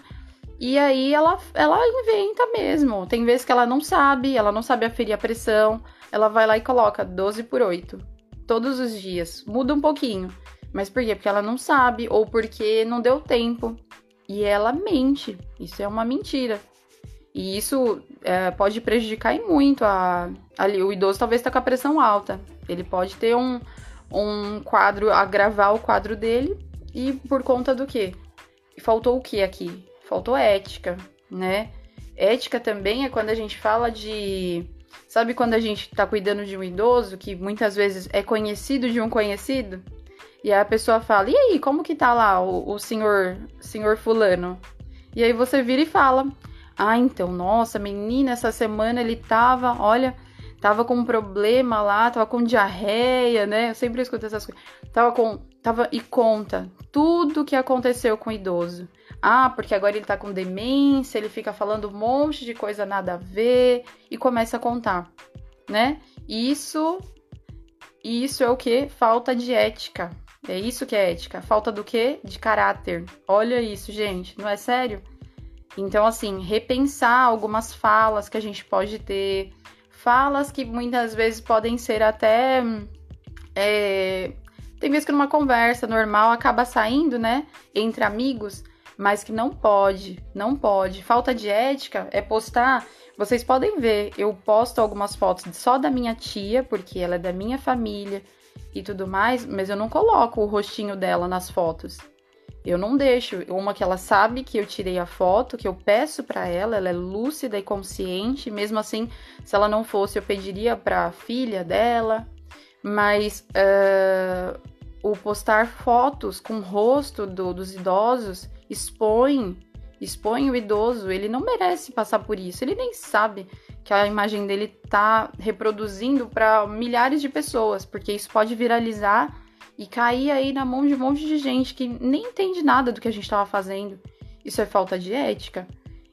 E aí ela, ela inventa mesmo. Tem vezes que ela não sabe, ela não sabe aferir a pressão ela vai lá e coloca 12 por 8 todos os dias. Muda um pouquinho. Mas por quê? Porque ela não sabe ou porque não deu tempo. E ela mente. Isso é uma mentira. E isso é, pode prejudicar muito a, ali. O idoso talvez está com a pressão alta. Ele pode ter um, um quadro, agravar o quadro dele. E por conta do quê? Faltou o que aqui? Faltou ética, né? Ética também é quando a gente fala de Sabe quando a gente tá cuidando de um idoso que muitas vezes é conhecido de um conhecido? E a pessoa fala: "E aí, como que tá lá o, o senhor, senhor fulano?" E aí você vira e fala: "Ah, então, nossa, menina, essa semana ele tava, olha, tava com um problema lá, tava com diarreia, né? Eu sempre escuto essas coisas. Tava com, tava e conta tudo o que aconteceu com o idoso. Ah, porque agora ele tá com demência, ele fica falando um monte de coisa nada a ver e começa a contar, né? Isso isso é o que? Falta de ética. É isso que é ética. Falta do que? De caráter. Olha isso, gente. Não é sério? Então, assim, repensar algumas falas que a gente pode ter. Falas que muitas vezes podem ser até. É, tem vezes que numa conversa normal acaba saindo, né? Entre amigos mas que não pode, não pode. Falta de ética é postar. Vocês podem ver, eu posto algumas fotos só da minha tia, porque ela é da minha família e tudo mais, mas eu não coloco o rostinho dela nas fotos. Eu não deixo. Uma que ela sabe que eu tirei a foto, que eu peço para ela, ela é lúcida e consciente. Mesmo assim, se ela não fosse, eu pediria para filha dela. Mas uh, o postar fotos com o rosto do, dos idosos expõe, expõe o idoso, ele não merece passar por isso. Ele nem sabe que a imagem dele tá reproduzindo para milhares de pessoas, porque isso pode viralizar e cair aí na mão de um monte de gente que nem entende nada do que a gente estava fazendo. Isso é falta de ética.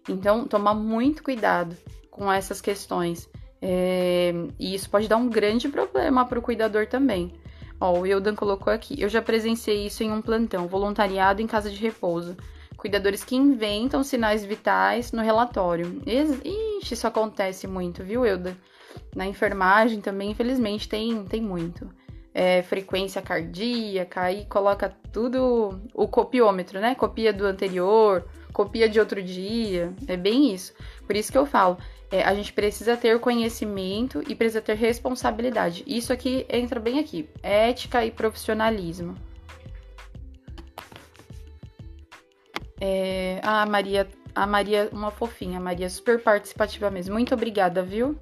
Então, tomar muito cuidado com essas questões. É... E isso pode dar um grande problema para o cuidador também. Ó, o Eudan colocou aqui. Eu já presenciei isso em um plantão, voluntariado em casa de repouso. Cuidadores que inventam sinais vitais no relatório. Ixi, isso acontece muito, viu, Euda? Na enfermagem também, infelizmente, tem, tem muito. É, frequência cardíaca, aí coloca tudo o copiômetro, né? Copia do anterior, copia de outro dia. É bem isso. Por isso que eu falo, é, a gente precisa ter conhecimento e precisa ter responsabilidade. Isso aqui entra bem aqui: ética e profissionalismo. É, a Maria, a Maria, uma fofinha, a Maria super participativa mesmo. Muito obrigada, viu?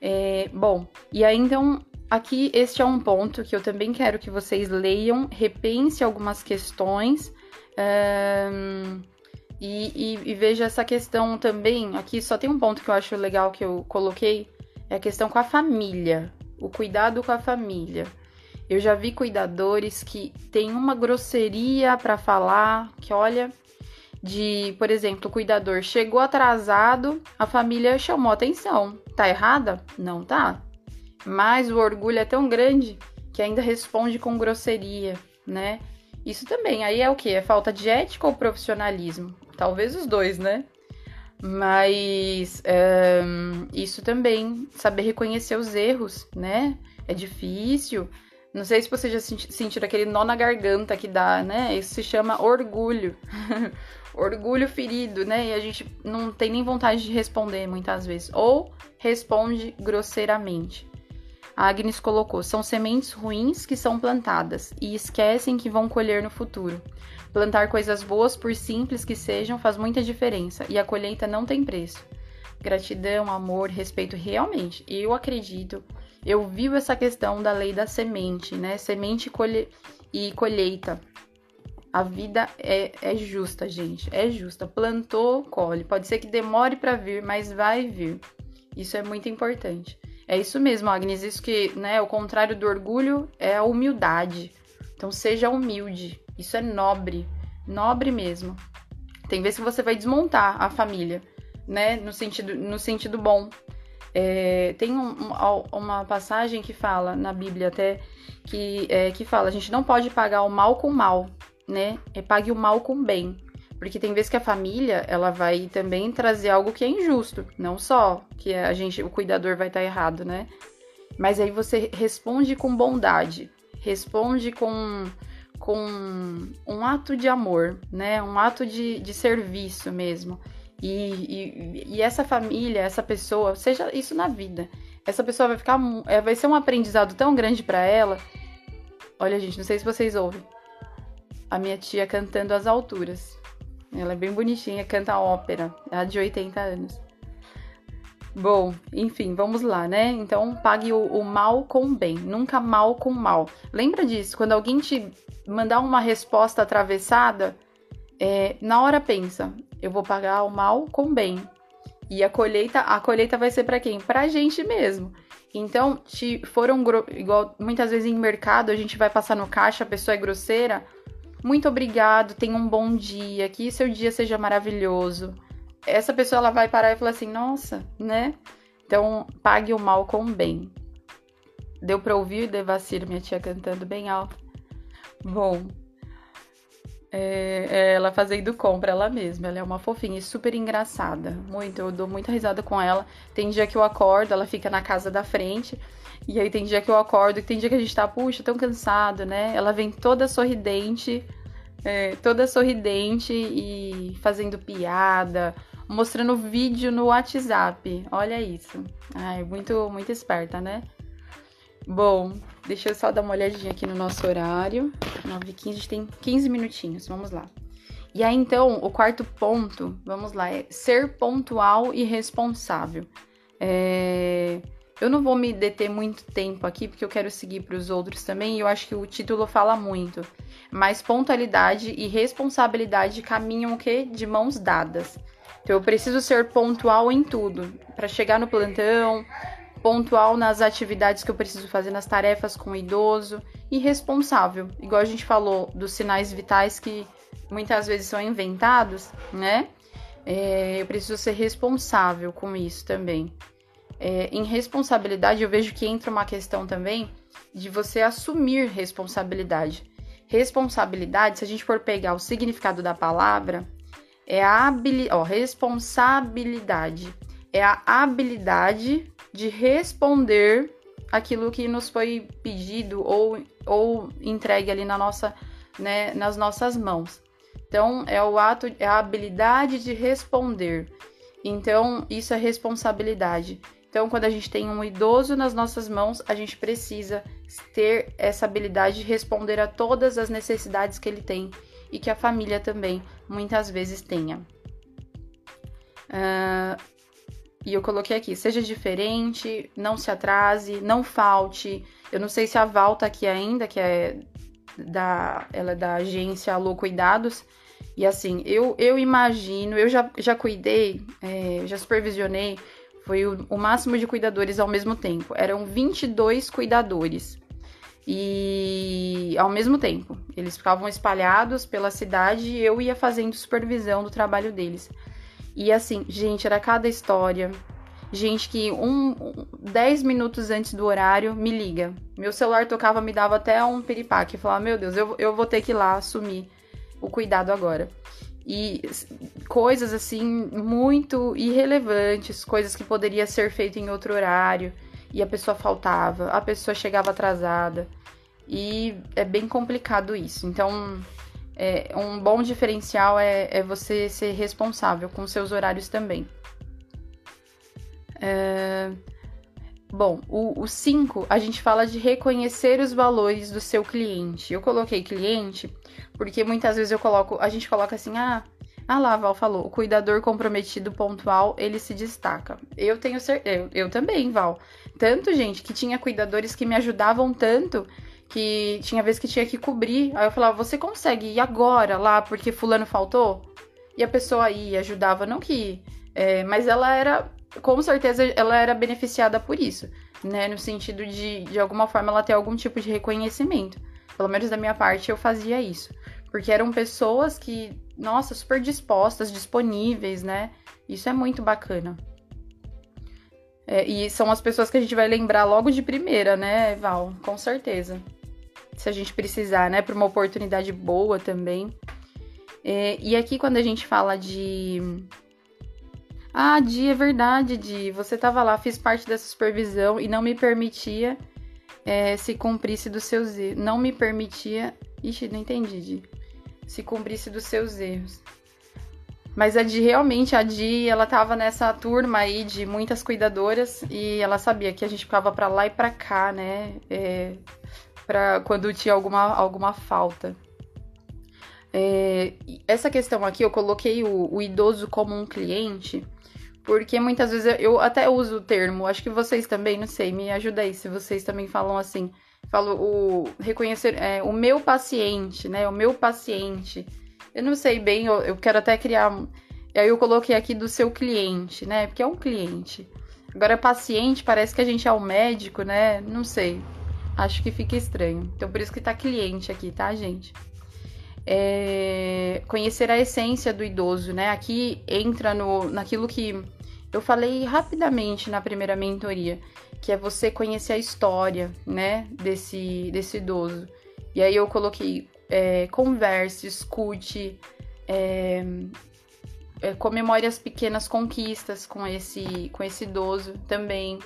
É, bom, e aí então, aqui este é um ponto que eu também quero que vocês leiam, repense algumas questões. Um, e, e, e veja essa questão também. Aqui só tem um ponto que eu acho legal que eu coloquei: é a questão com a família, o cuidado com a família. Eu já vi cuidadores que têm uma grosseria para falar, que olha, de, por exemplo, o cuidador chegou atrasado, a família chamou atenção. Tá errada? Não tá. Mas o orgulho é tão grande que ainda responde com grosseria, né? Isso também, aí é o que? É falta de ética ou profissionalismo? Talvez os dois, né? Mas é, isso também, saber reconhecer os erros, né? É difícil. Não sei se você já sentiu aquele nó na garganta que dá, né? Isso se chama orgulho. orgulho ferido, né? E a gente não tem nem vontade de responder muitas vezes. Ou responde grosseiramente. A Agnes colocou: são sementes ruins que são plantadas e esquecem que vão colher no futuro. Plantar coisas boas, por simples que sejam, faz muita diferença e a colheita não tem preço. Gratidão, amor, respeito, realmente. Eu acredito, eu vivo essa questão da lei da semente, né? Semente e colheita. A vida é, é justa, gente. É justa. Plantou, colhe. Pode ser que demore para vir, mas vai vir. Isso é muito importante. É isso mesmo, Agnes. Isso que, né, o contrário do orgulho é a humildade. Então seja humilde. Isso é nobre, nobre mesmo. Tem vezes que você vai desmontar a família, né, no sentido, no sentido bom. É, tem um, um, uma passagem que fala na Bíblia até que, é, que fala a gente não pode pagar o mal com mal, né? É pague o mal com bem. Porque tem vezes que a família, ela vai também trazer algo que é injusto, não só que a gente, o cuidador vai estar errado, né? Mas aí você responde com bondade, responde com com um ato de amor, né? Um ato de, de serviço mesmo. E, e, e, essa família, essa pessoa, seja isso na vida, essa pessoa vai ficar, é, vai ser um aprendizado tão grande para ela. Olha, gente, não sei se vocês ouvem. A minha tia cantando às alturas. Ela é bem bonitinha, canta ópera, ela é de 80 anos. Bom, enfim, vamos lá, né? Então, pague o, o, mal com bem, nunca mal com mal. Lembra disso? Quando alguém te mandar uma resposta atravessada, é, na hora pensa, eu vou pagar o mal com bem. E a colheita, a colheita vai ser para quem? Pra gente mesmo. Então, se foram igual muitas vezes em mercado, a gente vai passar no caixa, a pessoa é grosseira, muito obrigado, tenha um bom dia, que seu dia seja maravilhoso. Essa pessoa ela vai parar e falar assim: "Nossa, né? Então, pague o mal com o bem." Deu para ouvir Devacir, minha tia cantando bem alto. Bom, é, é ela fazendo compra ela mesma. Ela é uma fofinha e super engraçada. Muito, eu dou muita risada com ela. Tem dia que eu acordo, ela fica na casa da frente. E aí tem dia que eu acordo, e tem dia que a gente tá, puxa, tão cansado, né? Ela vem toda sorridente, é, toda sorridente e fazendo piada, mostrando vídeo no WhatsApp. Olha isso. Ai, muito, muito esperta, né? Bom, deixa eu só dar uma olhadinha aqui no nosso horário. 9h15, a gente tem 15 minutinhos, vamos lá. E aí, então, o quarto ponto, vamos lá, é ser pontual e responsável. É... Eu não vou me deter muito tempo aqui, porque eu quero seguir para os outros também, e eu acho que o título fala muito. Mas pontualidade e responsabilidade caminham o quê? De mãos dadas. Então eu preciso ser pontual em tudo, para chegar no plantão, pontual nas atividades que eu preciso fazer, nas tarefas com o idoso, e responsável, igual a gente falou dos sinais vitais que muitas vezes são inventados, né? É, eu preciso ser responsável com isso também é, em responsabilidade, eu vejo que entra uma questão também de você assumir responsabilidade. Responsabilidade, se a gente for pegar o significado da palavra, é a habilidade, responsabilidade é a habilidade de responder aquilo que nos foi pedido ou, ou entregue ali na nossa, né, nas nossas mãos. Então, é o ato, é a habilidade de responder. Então, isso é responsabilidade. Então, quando a gente tem um idoso nas nossas mãos, a gente precisa ter essa habilidade de responder a todas as necessidades que ele tem e que a família também muitas vezes tenha. Uh, e eu coloquei aqui: seja diferente, não se atrase, não falte. Eu não sei se a Val tá aqui ainda, que é da, ela é da agência Alô Cuidados. E assim, eu, eu imagino, eu já, já cuidei, é, já supervisionei foi o, o máximo de cuidadores ao mesmo tempo. Eram 22 cuidadores. E ao mesmo tempo, eles ficavam espalhados pela cidade e eu ia fazendo supervisão do trabalho deles. E assim, gente, era cada história. Gente que um, um 10 minutos antes do horário me liga. Meu celular tocava, me dava até um piripaque. Falava, meu Deus, eu, eu vou ter que ir lá assumir o cuidado agora. E coisas assim muito irrelevantes, coisas que poderia ser feito em outro horário e a pessoa faltava, a pessoa chegava atrasada. E é bem complicado isso. Então, é, um bom diferencial é, é, você ser responsável com seus horários também. É... Bom, o 5, a gente fala de reconhecer os valores do seu cliente. Eu coloquei cliente porque muitas vezes eu coloco, a gente coloca assim, ah, ah lá, Val falou, o cuidador comprometido pontual, ele se destaca. Eu tenho certeza, eu, eu também, Val. Tanto, gente, que tinha cuidadores que me ajudavam tanto que tinha vez que tinha que cobrir. Aí eu falava, você consegue ir agora lá porque fulano faltou? E a pessoa ia, ajudava, não que. É, mas ela era, com certeza, ela era beneficiada por isso, né? No sentido de, de alguma forma, ela ter algum tipo de reconhecimento. Pelo menos da minha parte, eu fazia isso. Porque eram pessoas que, nossa, super dispostas, disponíveis, né? Isso é muito bacana. É, e são as pessoas que a gente vai lembrar logo de primeira, né, Val? Com certeza. Se a gente precisar, né? Para uma oportunidade boa também. É, e aqui, quando a gente fala de. Ah, Di, é verdade, Di. Você tava lá, fiz parte dessa supervisão e não me permitia é, se cumprisse dos seus. Não me permitia. Ixi, não entendi, Di se cumprisse dos seus erros. Mas a Di, realmente, a Di, ela tava nessa turma aí de muitas cuidadoras e ela sabia que a gente ficava para lá e para cá, né? É, pra quando tinha alguma, alguma falta. É, essa questão aqui, eu coloquei o, o, idoso como um cliente, porque muitas vezes eu, eu até uso o termo, acho que vocês também, não sei, me ajuda aí se vocês também falam assim falo o reconhecer é, o meu paciente, né? O meu paciente. Eu não sei bem, eu, eu quero até criar. Aí eu coloquei aqui do seu cliente, né? Porque é um cliente. Agora, paciente, parece que a gente é o um médico, né? Não sei. Acho que fica estranho. Então, por isso que tá cliente aqui, tá, gente? É... Conhecer a essência do idoso, né? Aqui entra no, naquilo que eu falei rapidamente na primeira mentoria, que é você conhecer a história, né, desse, desse idoso. E aí eu coloquei é, converse, escute, é, é, comemore as pequenas conquistas com esse, com esse idoso também.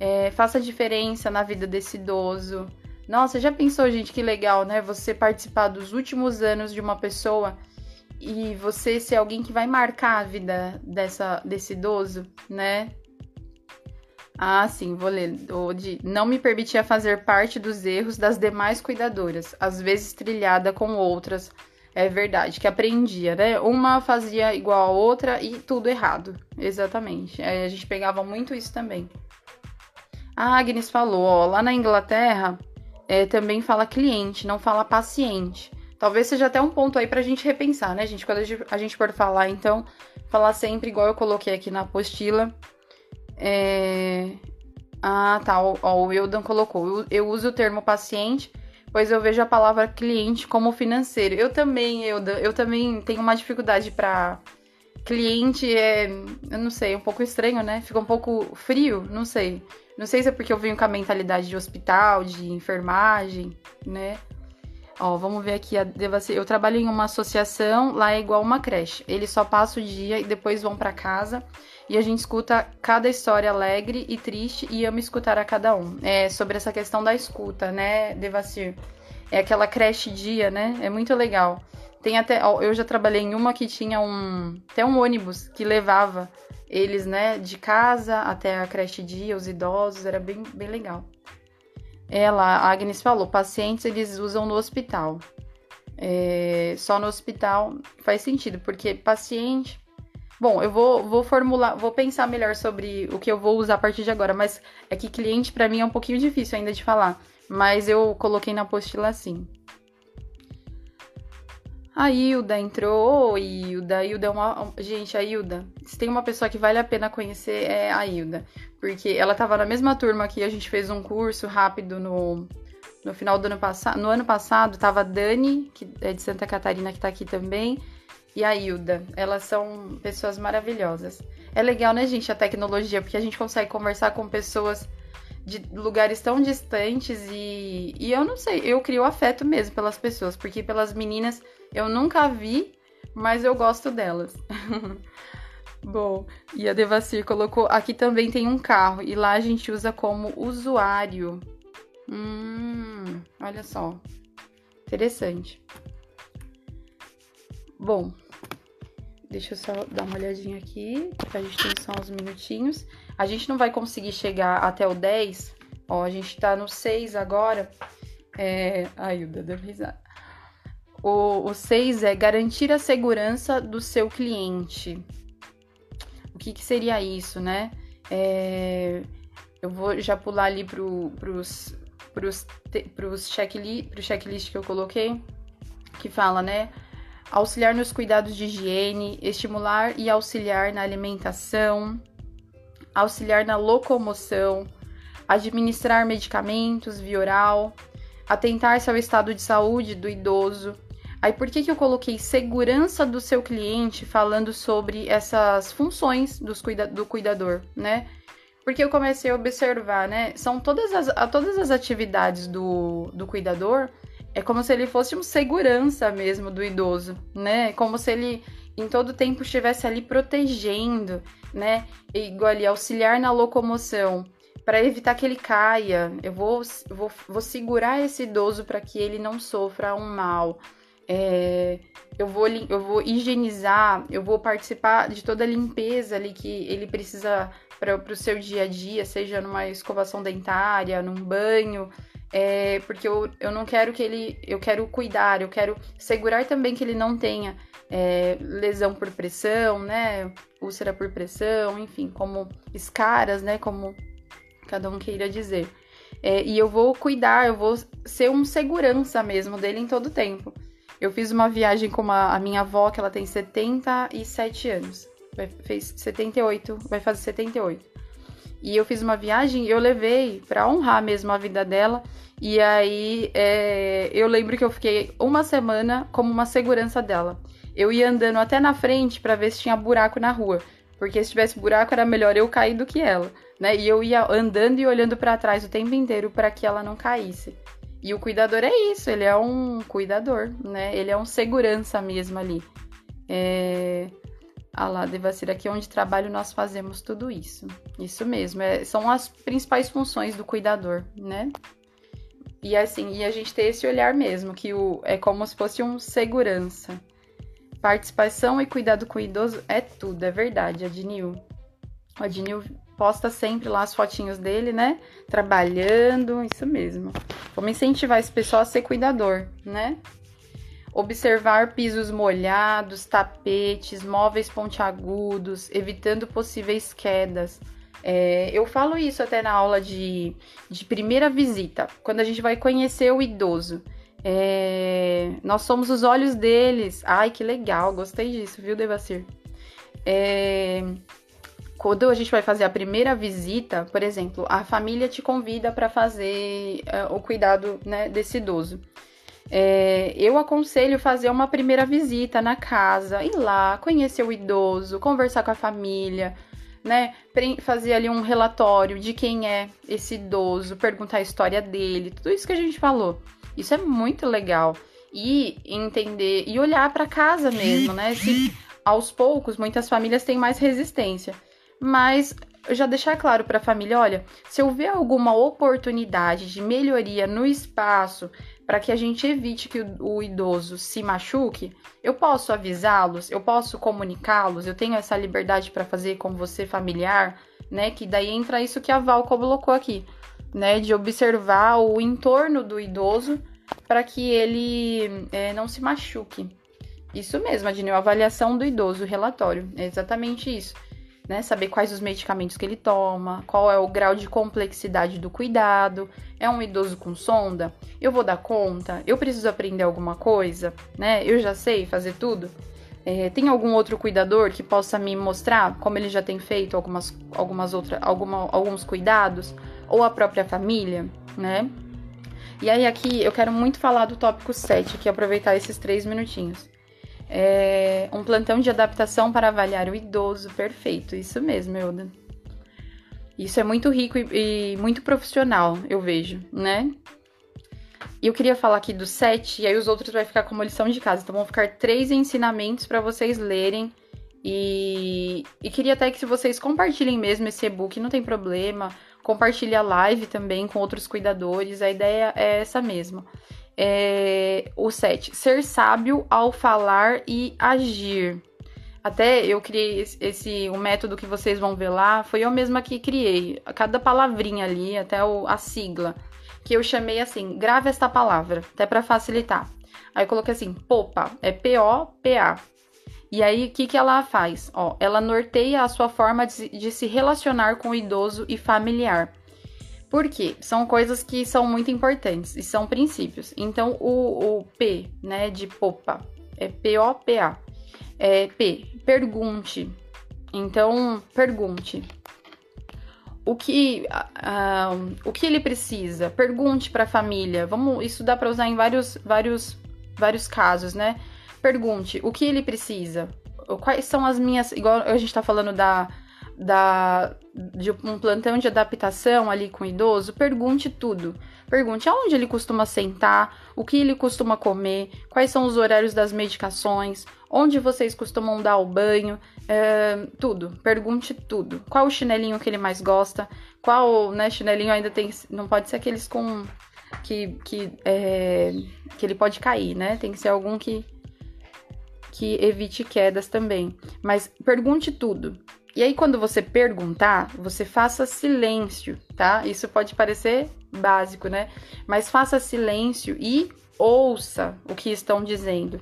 É, faça diferença na vida desse idoso. Nossa, já pensou, gente, que legal, né? Você participar dos últimos anos de uma pessoa e você ser alguém que vai marcar a vida dessa, desse idoso, né? Ah, sim, vou ler. De não me permitia fazer parte dos erros das demais cuidadoras, às vezes trilhada com outras. É verdade, que aprendia, né? Uma fazia igual a outra e tudo errado. Exatamente. a gente pegava muito isso também. A Agnes falou, ó, lá na Inglaterra é, também fala cliente, não fala paciente. Talvez seja até um ponto aí pra gente repensar, né, gente? Quando a gente for falar, então, falar sempre igual eu coloquei aqui na apostila, é... Ah, tá. Ó, o Wildan colocou. Eu uso o termo paciente, pois eu vejo a palavra cliente como financeiro. Eu também, Wildan, eu também tenho uma dificuldade para cliente é, eu não sei, um pouco estranho, né? Fica um pouco frio, não sei. Não sei se é porque eu venho com a mentalidade de hospital, de enfermagem, né? Ó, vamos ver aqui. Eu trabalho em uma associação, lá é igual uma creche. Eles só passam o dia e depois vão para casa e a gente escuta cada história alegre e triste e ama escutar a cada um. É sobre essa questão da escuta, né, Devacir? É aquela creche dia, né? É muito legal. Tem até, eu já trabalhei em uma que tinha um, até um ônibus que levava eles, né, de casa até a creche dia, os idosos, era bem, bem legal. Ela, a Agnes falou, pacientes eles usam no hospital. É, só no hospital faz sentido, porque paciente Bom, eu vou, vou formular, vou pensar melhor sobre o que eu vou usar a partir de agora, mas é que cliente para mim é um pouquinho difícil ainda de falar, mas eu coloquei na apostila assim. A Hilda entrou, oi Hilda, a Hilda é uma... Gente, a Hilda, se tem uma pessoa que vale a pena conhecer é a Hilda, porque ela tava na mesma turma que a gente fez um curso rápido no, No final do ano passado, no ano passado, tava a Dani, que é de Santa Catarina, que tá aqui também, e a Hilda. Elas são pessoas maravilhosas. É legal, né, gente, a tecnologia, porque a gente consegue conversar com pessoas de lugares tão distantes e, e eu não sei, eu crio afeto mesmo pelas pessoas, porque pelas meninas eu nunca vi, mas eu gosto delas. Bom, e a Devacir colocou. Aqui também tem um carro e lá a gente usa como usuário. Hum, olha só. Interessante. Bom, deixa eu só dar uma olhadinha aqui, a gente tem só uns minutinhos. A gente não vai conseguir chegar até o 10. Ó, a gente tá no 6 agora. É. Ai, o deu risada. O, o 6 é garantir a segurança do seu cliente. O que, que seria isso, né? É, eu vou já pular ali pro, pros, pros, pros checklist, pro checklist que eu coloquei, que fala, né? Auxiliar nos cuidados de higiene, estimular e auxiliar na alimentação, auxiliar na locomoção, administrar medicamentos via oral, atentar-se ao estado de saúde do idoso. Aí por que, que eu coloquei segurança do seu cliente falando sobre essas funções dos cuida do cuidador, né? Porque eu comecei a observar, né? São todas as, todas as atividades do, do cuidador, é como se ele fosse um segurança mesmo do idoso, né? Como se ele em todo tempo estivesse ali protegendo, né? Igual ali, auxiliar na locomoção, para evitar que ele caia. Eu vou, vou, vou segurar esse idoso para que ele não sofra um mal. É, eu, vou, eu vou higienizar, eu vou participar de toda a limpeza ali que ele precisa para o seu dia a dia, seja numa escovação dentária, num banho. É, porque eu, eu não quero que ele. Eu quero cuidar, eu quero segurar também que ele não tenha é, lesão por pressão, né? Úlcera por pressão, enfim, como escaras, né? Como cada um queira dizer. É, e eu vou cuidar, eu vou ser um segurança mesmo dele em todo o tempo. Eu fiz uma viagem com uma, a minha avó, que ela tem 77 anos. Vai, fez 78, vai fazer 78. E eu fiz uma viagem eu levei para honrar mesmo a vida dela. E aí é, eu lembro que eu fiquei uma semana como uma segurança dela eu ia andando até na frente para ver se tinha buraco na rua. Porque se tivesse buraco era melhor eu cair do que ela, né? E eu ia andando e olhando para trás o tempo inteiro para que ela não caísse. E o cuidador é isso, ele é um cuidador, né? Ele é um segurança mesmo ali. É... Ah lá, Devacir, aqui onde trabalho nós fazemos tudo isso. Isso mesmo, é, são as principais funções do cuidador, né? E assim, e a gente ter esse olhar mesmo, que o, é como se fosse um segurança. Participação e cuidado com o idoso é tudo, é verdade, Adnil. O Adnil posta sempre lá as fotinhos dele, né? Trabalhando, isso mesmo. Vamos incentivar esse pessoal a ser cuidador, né? Observar pisos molhados, tapetes, móveis pontiagudos, evitando possíveis quedas. É, eu falo isso até na aula de, de primeira visita, quando a gente vai conhecer o idoso. É, nós somos os olhos deles. Ai, que legal, gostei disso, viu, Devacir? É, quando a gente vai fazer a primeira visita, por exemplo, a família te convida para fazer uh, o cuidado né, desse idoso. É, eu aconselho fazer uma primeira visita na casa, ir lá, conhecer o idoso, conversar com a família, né? Fazer ali um relatório de quem é esse idoso, perguntar a história dele, tudo isso que a gente falou. Isso é muito legal. E entender e olhar para casa mesmo, né? Se aos poucos muitas famílias têm mais resistência, mas já deixar claro para a família, olha, se eu ver alguma oportunidade de melhoria no espaço para que a gente evite que o, o idoso se machuque, eu posso avisá-los, eu posso comunicá-los, eu tenho essa liberdade para fazer com você familiar, né? Que daí entra isso que a Val colocou aqui né, de observar o entorno do idoso para que ele é, não se machuque. Isso mesmo, Adineu, avaliação do idoso, relatório, é exatamente isso. Né, saber quais os medicamentos que ele toma, qual é o grau de complexidade do cuidado, é um idoso com sonda, eu vou dar conta, eu preciso aprender alguma coisa, né? Eu já sei fazer tudo. É, tem algum outro cuidador que possa me mostrar como ele já tem feito algumas, algumas outras, alguma, alguns cuidados? ou a própria família, né? E aí aqui eu quero muito falar do tópico 7, aqui aproveitar esses três minutinhos. É um plantão de adaptação para avaliar o idoso, perfeito, isso mesmo, Euda. Isso é muito rico e, e muito profissional, eu vejo, né? E eu queria falar aqui do 7, e aí os outros vai ficar como lição de casa. Então vão ficar três ensinamentos para vocês lerem. E, e queria até que se vocês compartilhem mesmo esse e-book, não tem problema. Compartilhe a live também com outros cuidadores. A ideia é essa mesmo. É, o 7. Ser sábio ao falar e agir. Até eu criei esse o método que vocês vão ver lá, foi eu mesma que criei. Cada palavrinha ali, até o, a sigla, que eu chamei assim, grave esta palavra, até para facilitar. Aí eu coloquei assim, popa, é P-O-P-A. E aí, o que, que ela faz? Ó, ela norteia a sua forma de, de se relacionar com o idoso e familiar. Por quê? São coisas que são muito importantes e são princípios. Então, o, o P, né, de popa, é P-O-P-A. É, P, pergunte. Então, pergunte. O que, uh, o que ele precisa? Pergunte para a família. Vamos, isso dá para usar em vários, vários, vários casos, né? Pergunte o que ele precisa. Quais são as minhas. Igual a gente está falando da, da, de um plantão de adaptação ali com o idoso, pergunte tudo. Pergunte aonde ele costuma sentar, o que ele costuma comer, quais são os horários das medicações, onde vocês costumam dar o banho, é, tudo. Pergunte tudo. Qual o chinelinho que ele mais gosta? Qual, né, chinelinho ainda tem. Não pode ser aqueles com. que, que, é, que ele pode cair, né? Tem que ser algum que. que evite quedas também. Mas pergunte tudo. E aí, quando você perguntar, você faça silêncio, tá? Isso pode parecer básico, né? Mas faça silêncio e ouça o que estão dizendo.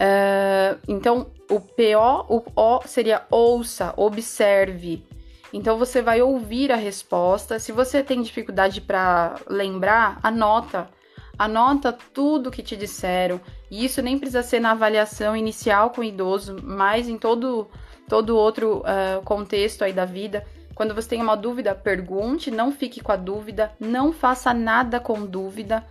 Uh, então, o PO, o O seria ouça, observe. Então, você vai ouvir a resposta. Se você tem dificuldade para lembrar, anota. Anota tudo que te disseram. E isso nem precisa ser na avaliação inicial com o idoso, mas em todo todo outro uh, contexto aí da vida. Quando você tem uma dúvida, pergunte, não fique com a dúvida, não faça nada com dúvida,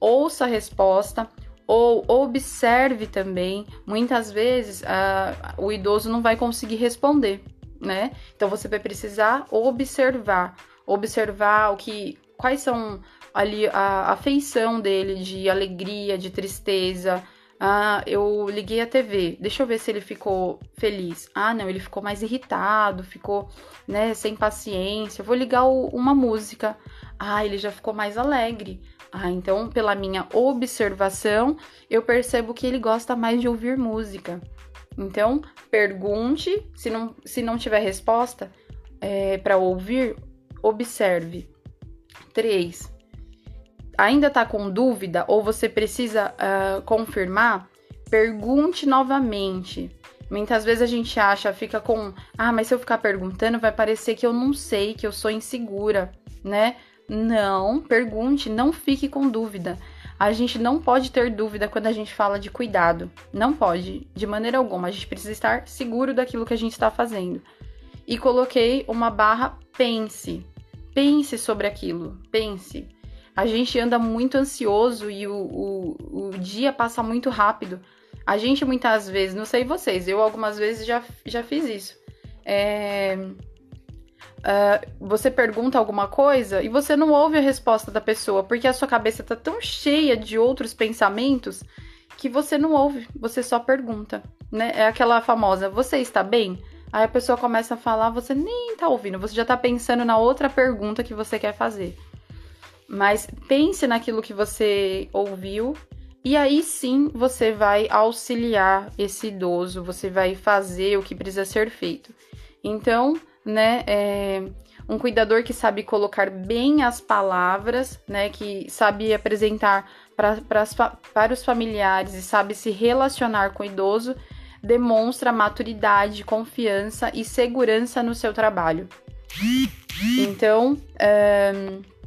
ouça a resposta ou observe também. Muitas vezes uh, o idoso não vai conseguir responder, né? Então você vai precisar observar, observar o que, quais são ali a afeição dele de alegria, de tristeza, ah, eu liguei a TV. Deixa eu ver se ele ficou feliz. Ah, não, ele ficou mais irritado, ficou, né, sem paciência. vou ligar o, uma música. Ah, ele já ficou mais alegre. Ah, então, pela minha observação, eu percebo que ele gosta mais de ouvir música. Então, pergunte, se não, se não tiver resposta é, para ouvir, observe. 3 ainda está com dúvida ou você precisa uh, confirmar, pergunte novamente. Muitas vezes a gente acha, fica com, ah, mas se eu ficar perguntando, vai parecer que eu não sei, que eu sou insegura, né? Não, pergunte, não fique com dúvida. A gente não pode ter dúvida quando a gente fala de cuidado. Não pode, de maneira alguma. A gente precisa estar seguro daquilo que a gente está fazendo. E coloquei uma barra pense. Pense sobre aquilo. Pense a gente anda muito ansioso e o, o, o dia passa muito rápido. A gente muitas vezes, não sei vocês, eu algumas vezes já, já fiz isso. É, uh, você pergunta alguma coisa e você não ouve a resposta da pessoa, porque a sua cabeça tá tão cheia de outros pensamentos que você não ouve, você só pergunta, né? É aquela famosa, você está bem? Aí a pessoa começa a falar, você nem tá ouvindo, você já tá pensando na outra pergunta que você quer fazer. Mas pense naquilo que você ouviu e aí sim você vai auxiliar esse idoso, você vai fazer o que precisa ser feito. Então, né, é um cuidador que sabe colocar bem as palavras, né, que sabe apresentar pra, pra, para os familiares e sabe se relacionar com o idoso, demonstra maturidade, confiança e segurança no seu trabalho. Então, um,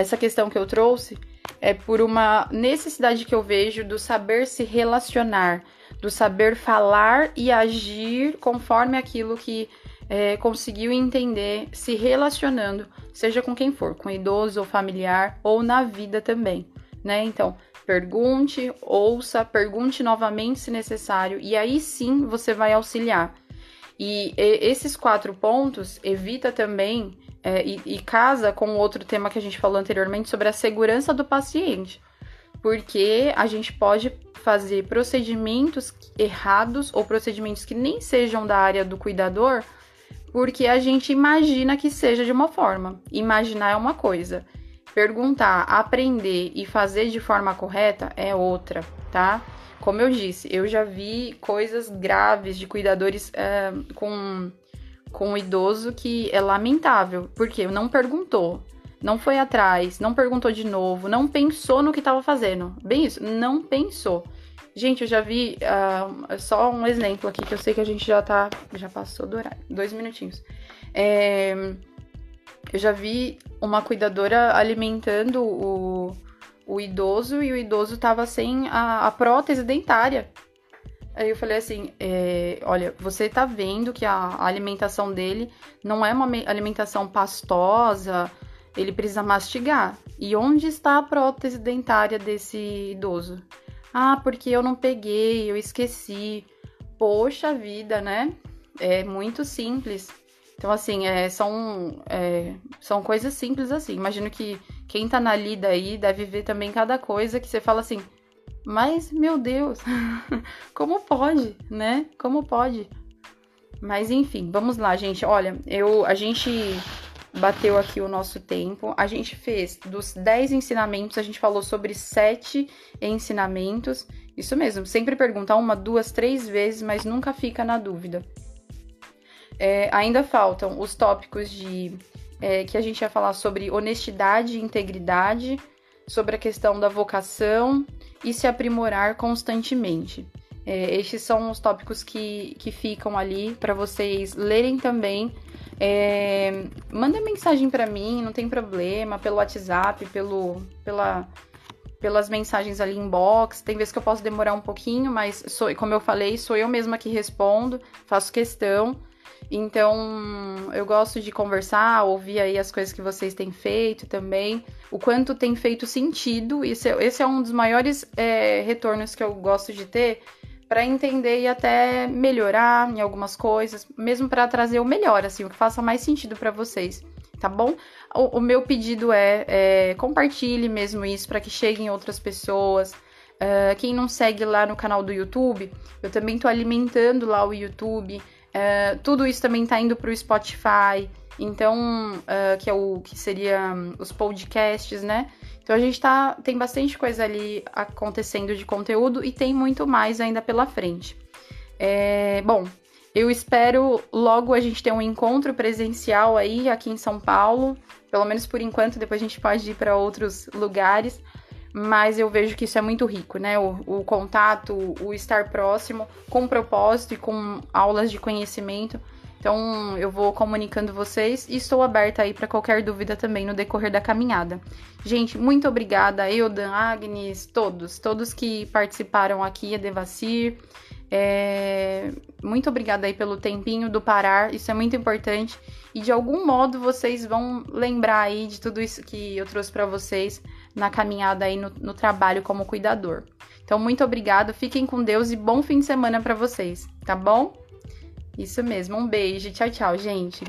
essa questão que eu trouxe é por uma necessidade que eu vejo do saber se relacionar, do saber falar e agir conforme aquilo que é, conseguiu entender se relacionando, seja com quem for, com idoso ou familiar ou na vida também, né? Então, pergunte, ouça, pergunte novamente se necessário e aí sim você vai auxiliar. E, e esses quatro pontos evita também é, e, e casa com outro tema que a gente falou anteriormente sobre a segurança do paciente porque a gente pode fazer procedimentos errados ou procedimentos que nem sejam da área do cuidador porque a gente imagina que seja de uma forma. Imaginar é uma coisa, perguntar, aprender e fazer de forma correta é outra, tá? Como eu disse, eu já vi coisas graves de cuidadores é, com, com um idoso que é lamentável, porque não perguntou, não foi atrás, não perguntou de novo, não pensou no que estava fazendo. Bem isso, não pensou. Gente, eu já vi uh, só um exemplo aqui que eu sei que a gente já tá. Já passou do horário. Dois minutinhos. É, eu já vi uma cuidadora alimentando o, o idoso e o idoso tava sem a, a prótese dentária. Aí eu falei assim: é, olha, você tá vendo que a alimentação dele não é uma alimentação pastosa, ele precisa mastigar. E onde está a prótese dentária desse idoso? Ah, porque eu não peguei, eu esqueci. Poxa vida, né? É muito simples. Então, assim, é, são, é, são coisas simples assim. Imagino que quem tá na lida aí deve ver também cada coisa que você fala assim, mas, meu Deus, como pode, né? Como pode? Mas enfim, vamos lá, gente. Olha, eu a gente bateu aqui o nosso tempo. A gente fez dos 10 ensinamentos, a gente falou sobre 7 ensinamentos. Isso mesmo, sempre pergunta uma, duas, três vezes, mas nunca fica na dúvida. É, ainda faltam os tópicos de é, que a gente ia falar sobre honestidade e integridade, sobre a questão da vocação e se aprimorar constantemente. É, estes são os tópicos que, que ficam ali para vocês lerem também é, manda mensagem para mim, não tem problema, pelo WhatsApp, pelo, pela, pelas mensagens ali inbox. Tem vezes que eu posso demorar um pouquinho, mas sou, como eu falei, sou eu mesma que respondo, faço questão. Então, eu gosto de conversar, ouvir aí as coisas que vocês têm feito também, o quanto tem feito sentido. Esse, é, esse é um dos maiores é, retornos que eu gosto de ter, para entender e até melhorar em algumas coisas, mesmo para trazer o melhor, assim, o que faça mais sentido para vocês, tá bom? O, o meu pedido é, é, compartilhe mesmo isso para que cheguem outras pessoas. Uh, quem não segue lá no canal do YouTube, eu também tô alimentando lá o YouTube. Uh, tudo isso também tá indo pro Spotify. Então, uh, que é o que seria um, os podcasts, né? Então a gente tá, tem bastante coisa ali acontecendo de conteúdo e tem muito mais ainda pela frente. É, bom, eu espero logo a gente ter um encontro presencial aí aqui em São Paulo, pelo menos por enquanto, depois a gente pode ir para outros lugares, mas eu vejo que isso é muito rico, né? O, o contato, o estar próximo, com propósito e com aulas de conhecimento então, eu vou comunicando vocês e estou aberta aí para qualquer dúvida também no decorrer da caminhada. Gente, muito obrigada, Eudan, Agnes, todos, todos que participaram aqui, a Devacir. É... Muito obrigada aí pelo tempinho do parar, isso é muito importante. E de algum modo vocês vão lembrar aí de tudo isso que eu trouxe para vocês na caminhada aí no, no trabalho como cuidador. Então, muito obrigada, fiquem com Deus e bom fim de semana para vocês, tá bom? Isso mesmo, um beijo. Tchau, tchau, gente.